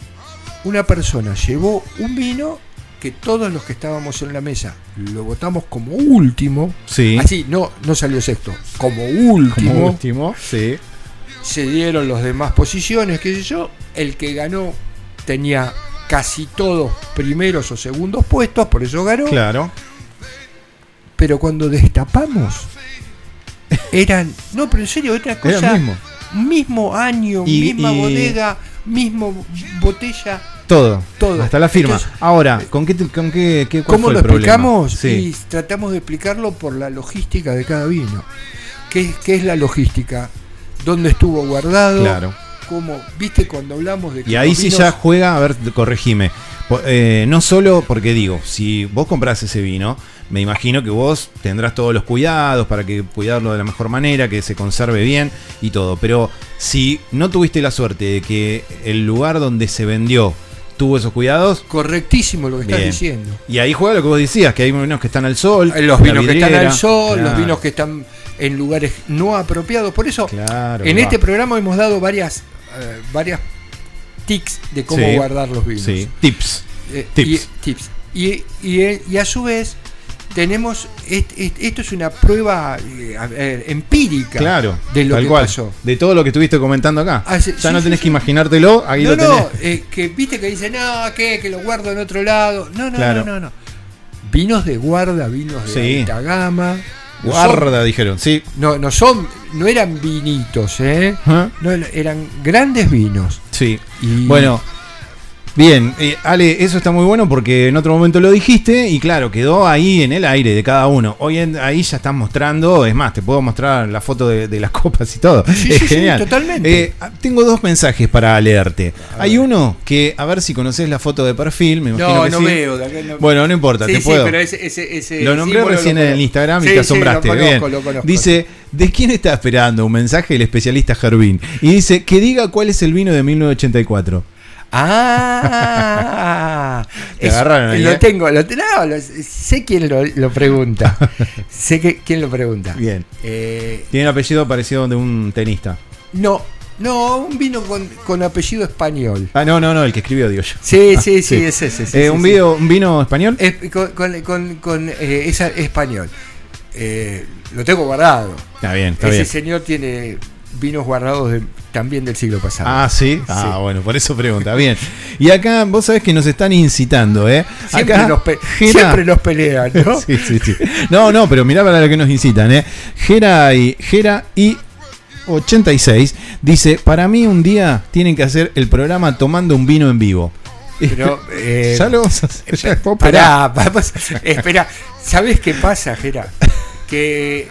una persona llevó un vino que todos los que estábamos en la mesa lo votamos como último. Sí. Así, no, no salió sexto, como último. Como último, sí. Se dieron los demás posiciones, qué sé yo. El que ganó tenía casi todos primeros o segundos puestos, por eso ganó. Claro. pero cuando destapamos, eran. No, pero en serio, otra cosa. Era el mismo. mismo año, Y- misma y- bodega, mismo botella. Todo. Todo. Hasta la firma. Entonces, Ahora, ¿con qué, con qué, qué cuál ¿Cómo fue lo el explicamos? Sí. Y tratamos de explicarlo por la logística de cada vino. ¿Qué, qué es la logística? ¿Dónde estuvo guardado? Claro. ¿Cómo? ¿Viste cuando hablamos de Y ahí sí ya juega, a ver, corregime. Eh, no solo porque digo, si vos comprás ese vino, me imagino que vos tendrás todos los cuidados para que cuidarlo de la mejor manera, que se conserve bien y todo. Pero si no tuviste la suerte de que el lugar donde se vendió tuvo esos cuidados, Correctísimo lo que estás diciendo. y ahí juega lo que vos decías, que hay vinos que están al sol, Eh, Los vinos que están al sol, los vinos que están en lugares no apropiados. Por eso, Claro, en va. este programa hemos dado varias, eh, varias tics de cómo Sí. guardar los vinos. Sí, tips. Eh, Tips. Y, tips. Y, y- y a su vez tenemos est- est- esto es una prueba eh, empírica Claro, de lo que cual. pasó. De todo lo que estuviste comentando acá. Ah, sí, ya sí, no tenés que imaginártelo, ahí no, lo tenés. no, eh, que viste que dice, no, ¿qué? Que lo guardo en otro lado. No, no, Claro. no, no, no. Vinos de guarda, vinos de alta gama. Son- Guarda, dijeron, sí. No, no son, no eran vinitos, ¿eh? Ajá. No, eran grandes vinos. Sí. Y- Bueno, bien, eh, Ale, eso está muy bueno porque en otro momento lo dijiste y claro, quedó ahí en el aire de cada uno. Hoy en, ahí ya estás mostrando, es más, te puedo mostrar la foto de, de las copas y todo. Sí, es sí, sí, genial. totalmente. Eh, tengo dos mensajes para leerte. Hay uno que, a ver si conoces la foto de perfil, me imagino No, que no sí. veo. de acá no- Bueno, no importa, Sí, te sí, puedo. pero ese- ese- ese Lo nombré recién lo en el. Instagram y Sí, te sí, asombraste. lo conozco, Bien. lo conozco. Dice, ¿de quién está esperando? Un mensaje del especialista Gervín. Y dice, que diga cuál es el vino de 1984. Ah, Te agarraron ahí, lo ¿eh? tengo, lo, no, lo- sé quién lo, lo pregunta. sé que, quién lo pregunta. Bien. Eh, Tiene un apellido parecido de un tenista. no, no, un vino con, con apellido español. Ah, no, no, no, el que escribió, digo yo. Sí, Ah, sí, sí, es ese. sí, Eh, sí, un, sí. video- ¿Un vino español? Es- con, con, con- con, eh, esa- español. Eh, lo tengo guardado. Está bien, está Ese bien. señor tiene vinos guardados de- también del siglo pasado. Ah, ¿sí? Ah, bueno, por eso pregunta. Bien. Y acá vos sabés que nos están incitando, ¿eh? Siempre, acá, los pe- Gera- siempre los pelean, ¿no? sí, sí, sí. No, no, pero mirá para lo que nos incitan, ¿eh? Gera y, Gera y 86 dice, para mí un día tienen que hacer el programa tomando un vino en vivo. Pero, eh, ya lo vamos a hacer. ya. Pará, vamos- espera. ¿Sabes qué pasa, Gera? Que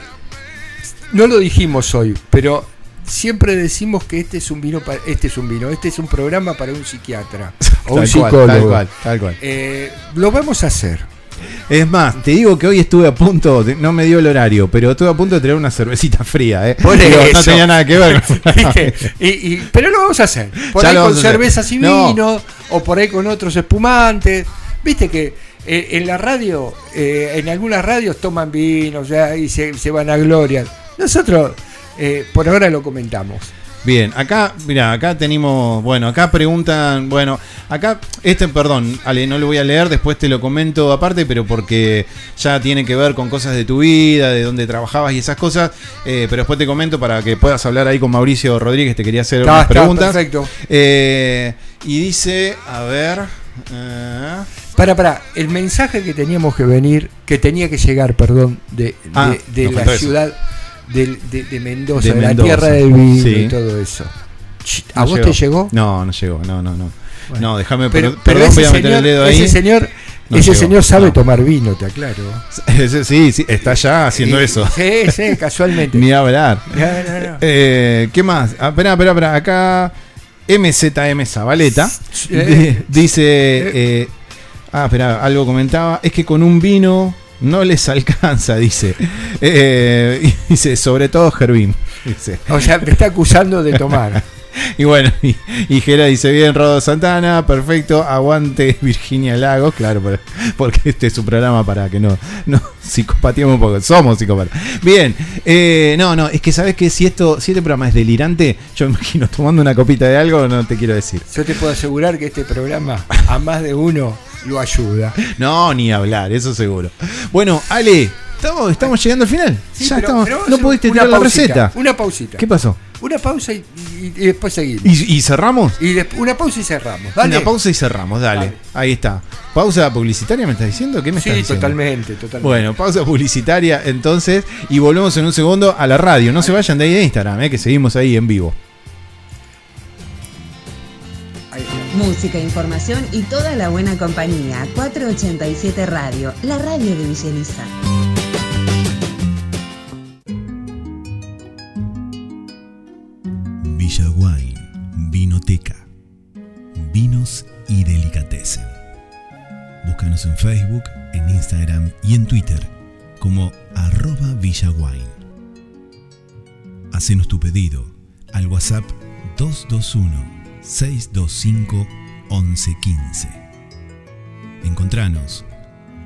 no lo dijimos hoy, pero siempre decimos que este es un vino para, este es un vino, este es un programa para un psiquiatra o un cual, psicólogo. tal cual, tal cual. Eh, lo vamos a hacer. Es más, te digo que hoy estuve a punto, de- no me dio el horario, pero estuve a punto de traer una cervecita fría, ¿eh? Digo, no tenía nada que ver. Y- y- pero lo vamos a hacer. Por Ya ahí con cervezas y No. vinos, o por ahí con otros espumantes. Viste que eh, en la radio, eh, en algunas radios toman vinos ya, y se, se van a gloria. Nosotros eh, por ahora lo comentamos. Bien, acá, mira, acá tenemos, bueno, acá preguntan, bueno, acá, este, perdón, Ale, no lo voy a leer, después te lo comento aparte, pero porque ya tiene que ver con cosas de tu vida, de dónde trabajabas y esas cosas, eh, pero después te comento para que puedas hablar ahí con Mauricio Rodríguez, te quería hacer Está, unas está, preguntas. perfecto. Eh, y dice, a ver, eh, Para, para, el mensaje que teníamos que venir, que tenía que llegar, perdón, de, Ah, de la eso. Del- de, de Mendoza, De de, la tierra del vino sí. y todo eso. ¿A ¿no vos te llegó? No, no llegó, no, no, no. Bueno. no, déjame, Pero, per- pero perdón, ese voy a meter señor, el dedo ahí. ese señor, No ese llegó, señor sabe no. tomar vino, te aclaro. Sí, sí, está ya haciendo Y- eso. Sí, sí, casualmente. Ni hablar. No. Eh, ¿Qué más? Ah, Espera, espera, espera. Acá MZM Zabaleta Eh. di- dice. eh, ah, espera, algo comentaba. Es que con un vino no les alcanza, dice. Eh, y dice, sobre todo Gervín. Dice. O sea, me está acusando de tomar. Y bueno, y, y Gera dice bien, Rodo Santana, perfecto, aguante Virginia Lagos, claro, por- porque este es su programa para que no, no psicopatiemos un poco, somos psicópatas. Bien, eh, no, no, es que sabes que si esto, si este programa es delirante, yo me imagino tomando una copita de algo, no te quiero decir. Yo te puedo asegurar que este programa a más de uno lo ayuda. No, ni hablar, eso seguro. Bueno, Ale, Estamos, estamos llegando al final. Sí, ya pero- estamos. pero no pudiste tirar la receta. Una pausita. ¿Qué pasó? Una pausa y, y- y después seguimos. ¿Y, y cerramos? Y una pausa y cerramos. Dale. Una pausa y cerramos, dale. Dale. Ahí está. ¿Pausa publicitaria me estás diciendo? ¿Qué me Sí, estás diciendo? totalmente, totalmente. Bueno, pausa publicitaria entonces y volvemos en un segundo a la radio. No se vayan de ahí de Instagram, eh, que seguimos ahí en vivo. Música, información y toda la buena compañía. 487 Radio, la radio de Villa Elisa. Villa Wine, Vinoteca, Vinos y Delicatessen. Búscanos en Facebook, en Instagram y en Twitter como arroba Villa Wine. Hacenos tu pedido al WhatsApp 221-625-1115. Encontranos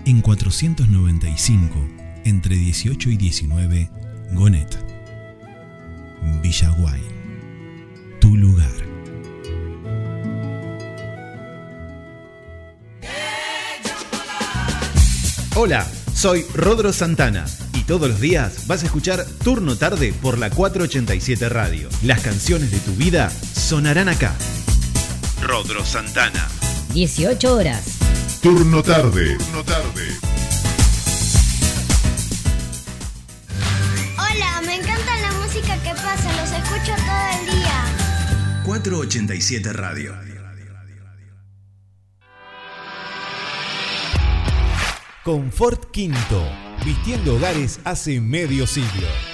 en 495 entre 18 y 19 Gonet. Villa Wine tu lugar. Hola, soy Rodro Santana y todos los días vas a escuchar Turno Tarde por la 487 Radio. Las canciones de tu vida sonarán acá. Rodro Santana. 18 horas. Turno tarde. Turno tarde. Hola, me encanta la música que pasa, los escucho todo el día. 487 Radio. Confort Quinto. Vistiendo hogares hace medio siglo.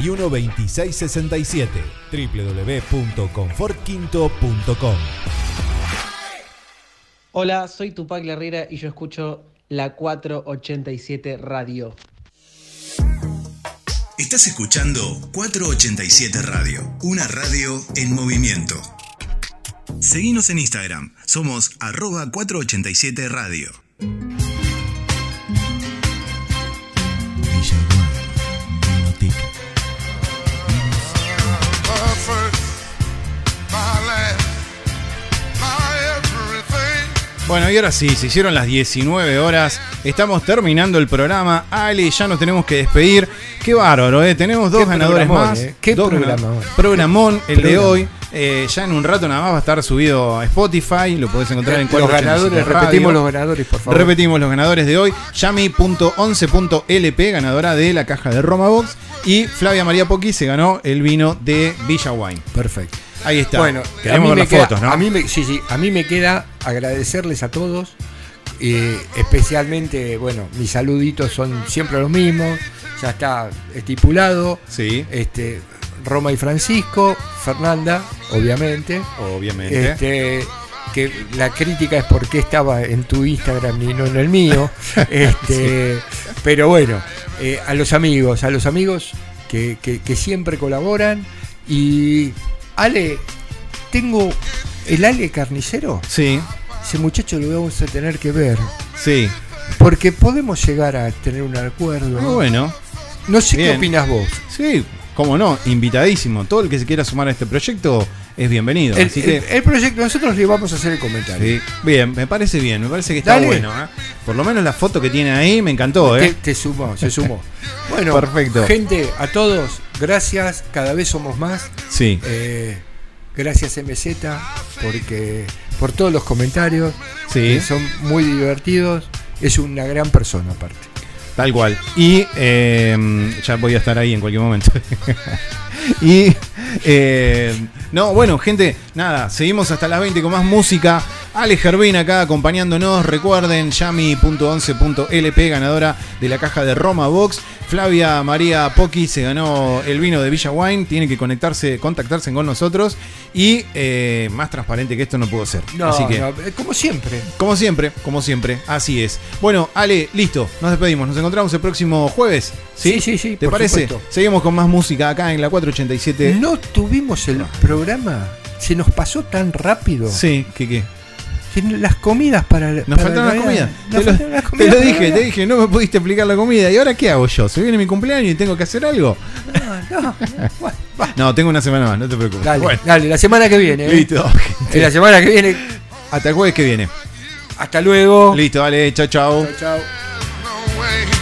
221-541-2667. www.confortquinto.com Hola, soy Tupac Herrera y yo escucho la 487 Radio. Estás escuchando 487 Radio, una radio en movimiento. Seguinos en Instagram, somos arroba 487 Radio. Bueno, y ahora sí, se hicieron las 19 horas. Estamos terminando el programa. Ale, ya nos tenemos que despedir. Qué bárbaro, ¿eh? Tenemos dos ganadores más. ¿eh? Qué Dos programón. Programón, el de hoy. Eh, ya en un rato nada más va a estar subido a Spotify. Lo podés encontrar en Los 487 ganadores, repetimos los ganadores, por favor. Repetimos los ganadores de hoy. Yami.11.lp, ganadora de la caja de Roma Box. Y Flavia María Poqui se ganó el vino de Villa Wine. Perfecto. Ahí está. Bueno, queremos ver las queda- fotos, ¿no? A mí me, sí, sí, a mí me queda agradecerles a todos. eh, especialmente, bueno, mis saluditos son siempre los mismos. Ya está estipulado. Sí. Este, Roma y Francisco, Fernanda, obviamente. Obviamente. Este, que la crítica es por qué estaba en tu Instagram y no en el mío. Este, Pero bueno, eh, a los amigos, a los amigos que, que- que siempre colaboran. Y Ale, tengo el Ale carnicero. Sí. Ese muchacho lo vamos a tener que ver. Sí. Porque podemos llegar a tener un acuerdo. Muy bueno. No sé Bien. qué opinas vos. Sí, cómo no, invitadísimo. Todo el que se quiera sumar a este proyecto es bienvenido. El, Así el- que. el proyecto, nosotros le vamos a hacer el comentario. Sí, bien, me parece bien, me parece que está Dale. bueno. ¿eh? Por lo menos la foto que tiene ahí me encantó, Te, ¿eh? te sumó, se sumó. Bueno, Perfecto. gente, a todos, gracias, cada vez somos más. Sí. Eh, gracias MZ porque por todos los comentarios, Sí. que son muy divertidos. Es una gran persona aparte. Tal cual. Y eh, ya voy a estar ahí en cualquier momento. y eh, no, bueno, gente, nada, seguimos hasta las 20 con más música. Ale Gervin acá acompañándonos. Recuerden, Yami.11.lp, ganadora de la caja de Roma Box. Flavia María Poqui se ganó el vino de Villa Wine. Tiene que conectarse, contactarse con nosotros. Y eh, más transparente que esto no puedo ser. No, Así que, no, eh, como siempre. como siempre, como siempre, así es. Bueno, Ale, listo, nos despedimos. Nos encontramos el próximo jueves. Sí, Sí, sí, sí, ¿Te parece? supuesto. Seguimos con más música acá en la 487. No tuvimos el programa. Se nos pasó tan rápido. Sí, ¿qué qué? Las comidas para. Nos para faltaron las comidas. Nos Te lo, te dije, te dije, no me pudiste explicar la comida. ¿Y ahora qué hago yo? ¿Se viene mi cumpleaños y tengo que hacer algo? No, no. Bueno. No, tengo una semana más, no te preocupes. Dale, Bueno, dale, la semana que viene. ¿eh? listo. La semana que viene. Hasta el jueves que viene. Hasta luego. Listo, dale, chao, chao. Chao. no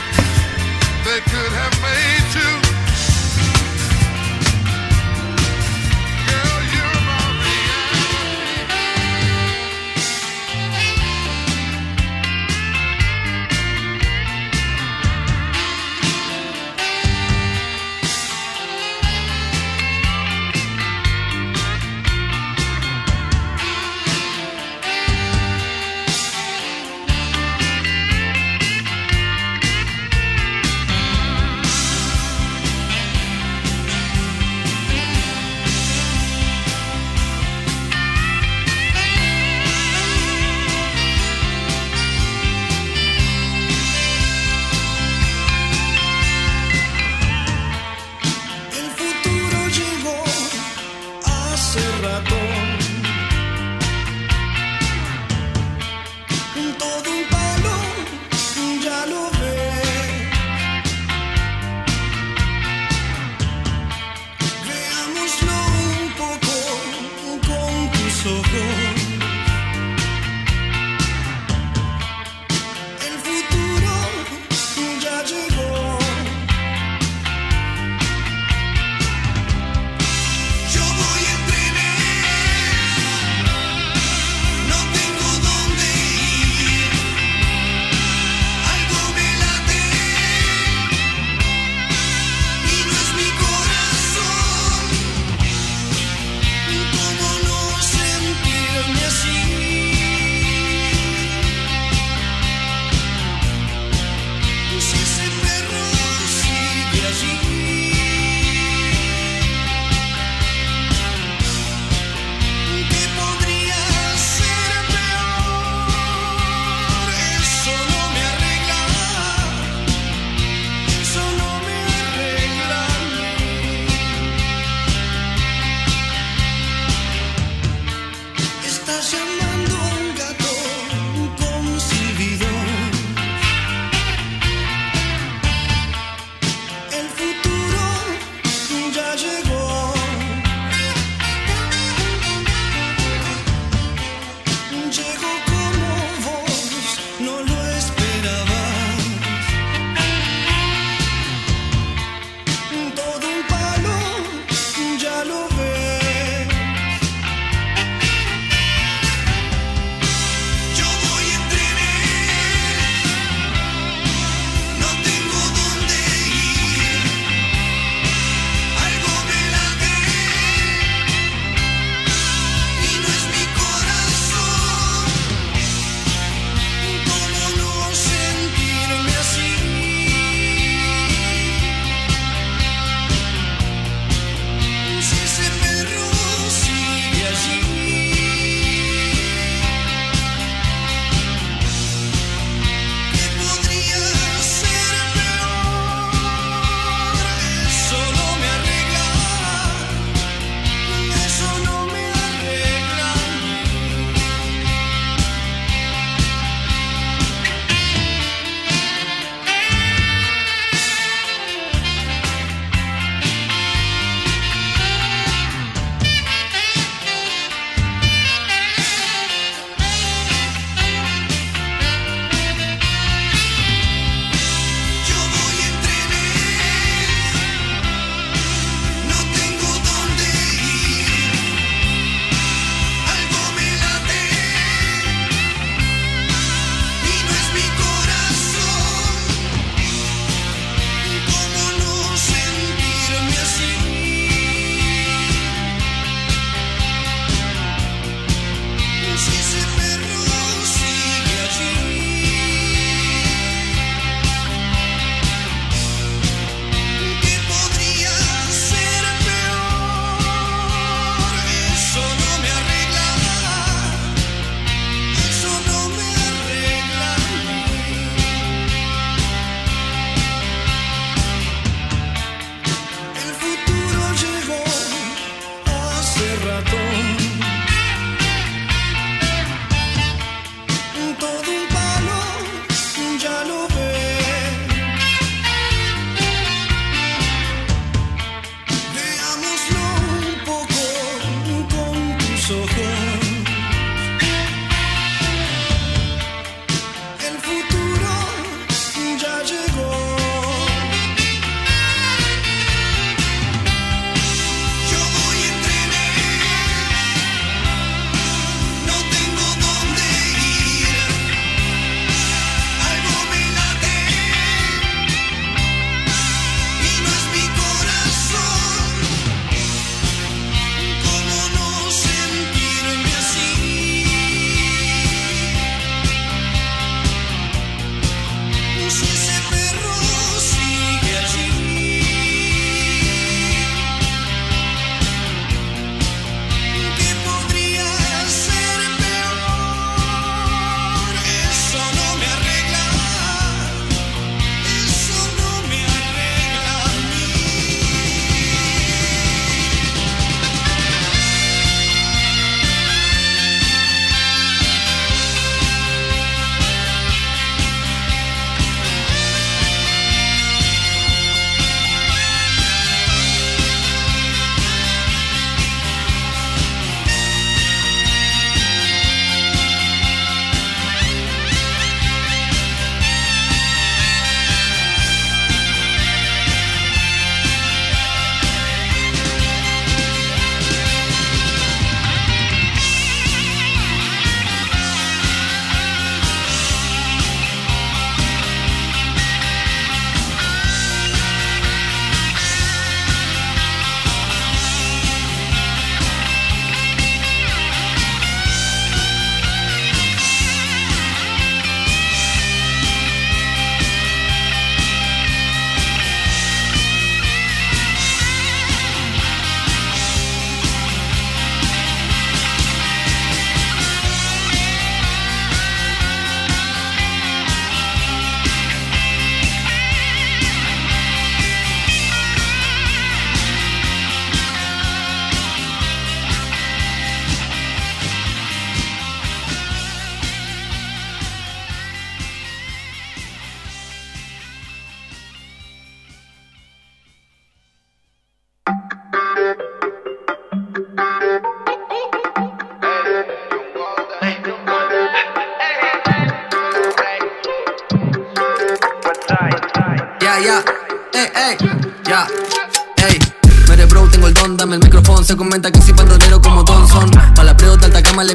Comenta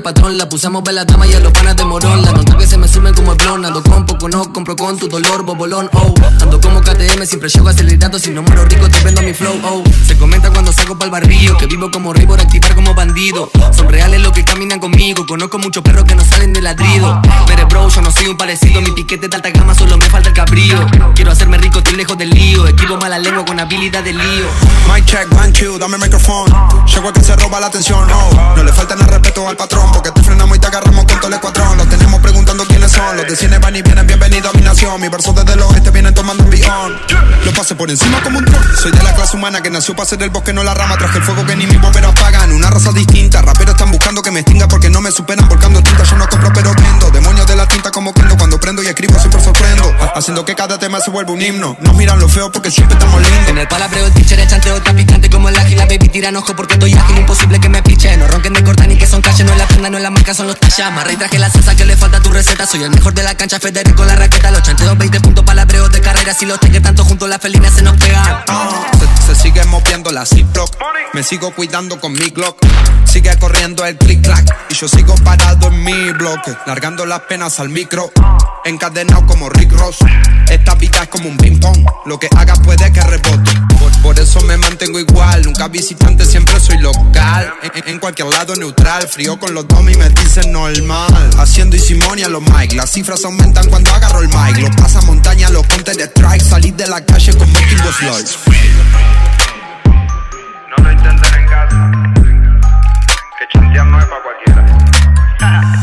patrón La pusamos la dama y a los panas de morón. La nota que se me suben como el blon. Ando con poco no, compro con tu dolor, bobolón, oh. Ando como KTM, siempre llego acelerado Si no muero rico, te vendo mi flow, oh. Se comenta cuando salgo pa'l barrio Que vivo como Ribor, activar como bandido. Son reales los que caminan conmigo. Conozco muchos perros que no salen de ladrido. Mere bro, yo no soy un parecido. Mi piquete de alta gama, solo me falta el cabrío. Quiero hacerme rico, estoy lejos del lío. Esquivo mala lengua con habilidad de lío. Mic check, one, two, dame micrófono. Llego a que se roba la atención, no. No le faltan el respeto al patrón, porque te frenamos y te agarramos con todo el escuadrón. Los tenemos preguntando quiénes son. Los de cine van y vienen, bienvenido a mi nación. Mis versos desde el oeste vienen tomando un guion. Lo pasé por encima como un tron. Soy de la clase humana que nació para ser el bosque, no la rama. Traje el fuego que ni mis bomberos apagan. Una raza distinta, raperos están buscando que me extinga porque no me superan volcando tinta. Yo no compro, pero vendo. Demonios de la tinta como Kendo. Cuando prendo y escribo, siempre sorprendo. Haciendo que cada tema se vuelva un himno. Nos miran lo feo porque siempre estamos lindos. En el palabreo el teacher es chanteo está picante como el ágil La baby tiran ojo porque estoy ágil Imposible que me piche No ronquen de corta ni que son calle No es la no es la marca, son los tallas Marra y traje la salsa que le falta a tu receta. Soy el mejor de la cancha, Federico la raqueta. Los chanteos 20 puntos palabreos de carrera. Si los tengo tanto juntos la felina se nos pega. Se, sigue moviendo la Ziploc. Me sigo cuidando con mi Glock. Sigue corriendo el click clack Y yo sigo parado en mi bloque Largando las penas al micro. Encadenado como Rick Ross. Esta vida es como un ping pong Lo que haga puede que rebote. Por, por eso me mantengo igual. Nunca visitante, siempre soy local. En, en cualquier lado neutral. Frío con los domis me dicen normal. Haciendo y Simón y a los mic. Las cifras aumentan cuando agarro el mic. Lo pasa montaña, los pontes de strike Salir de la calle con los Lords. No lo intenten en casa. Que chantear no es para cualquiera.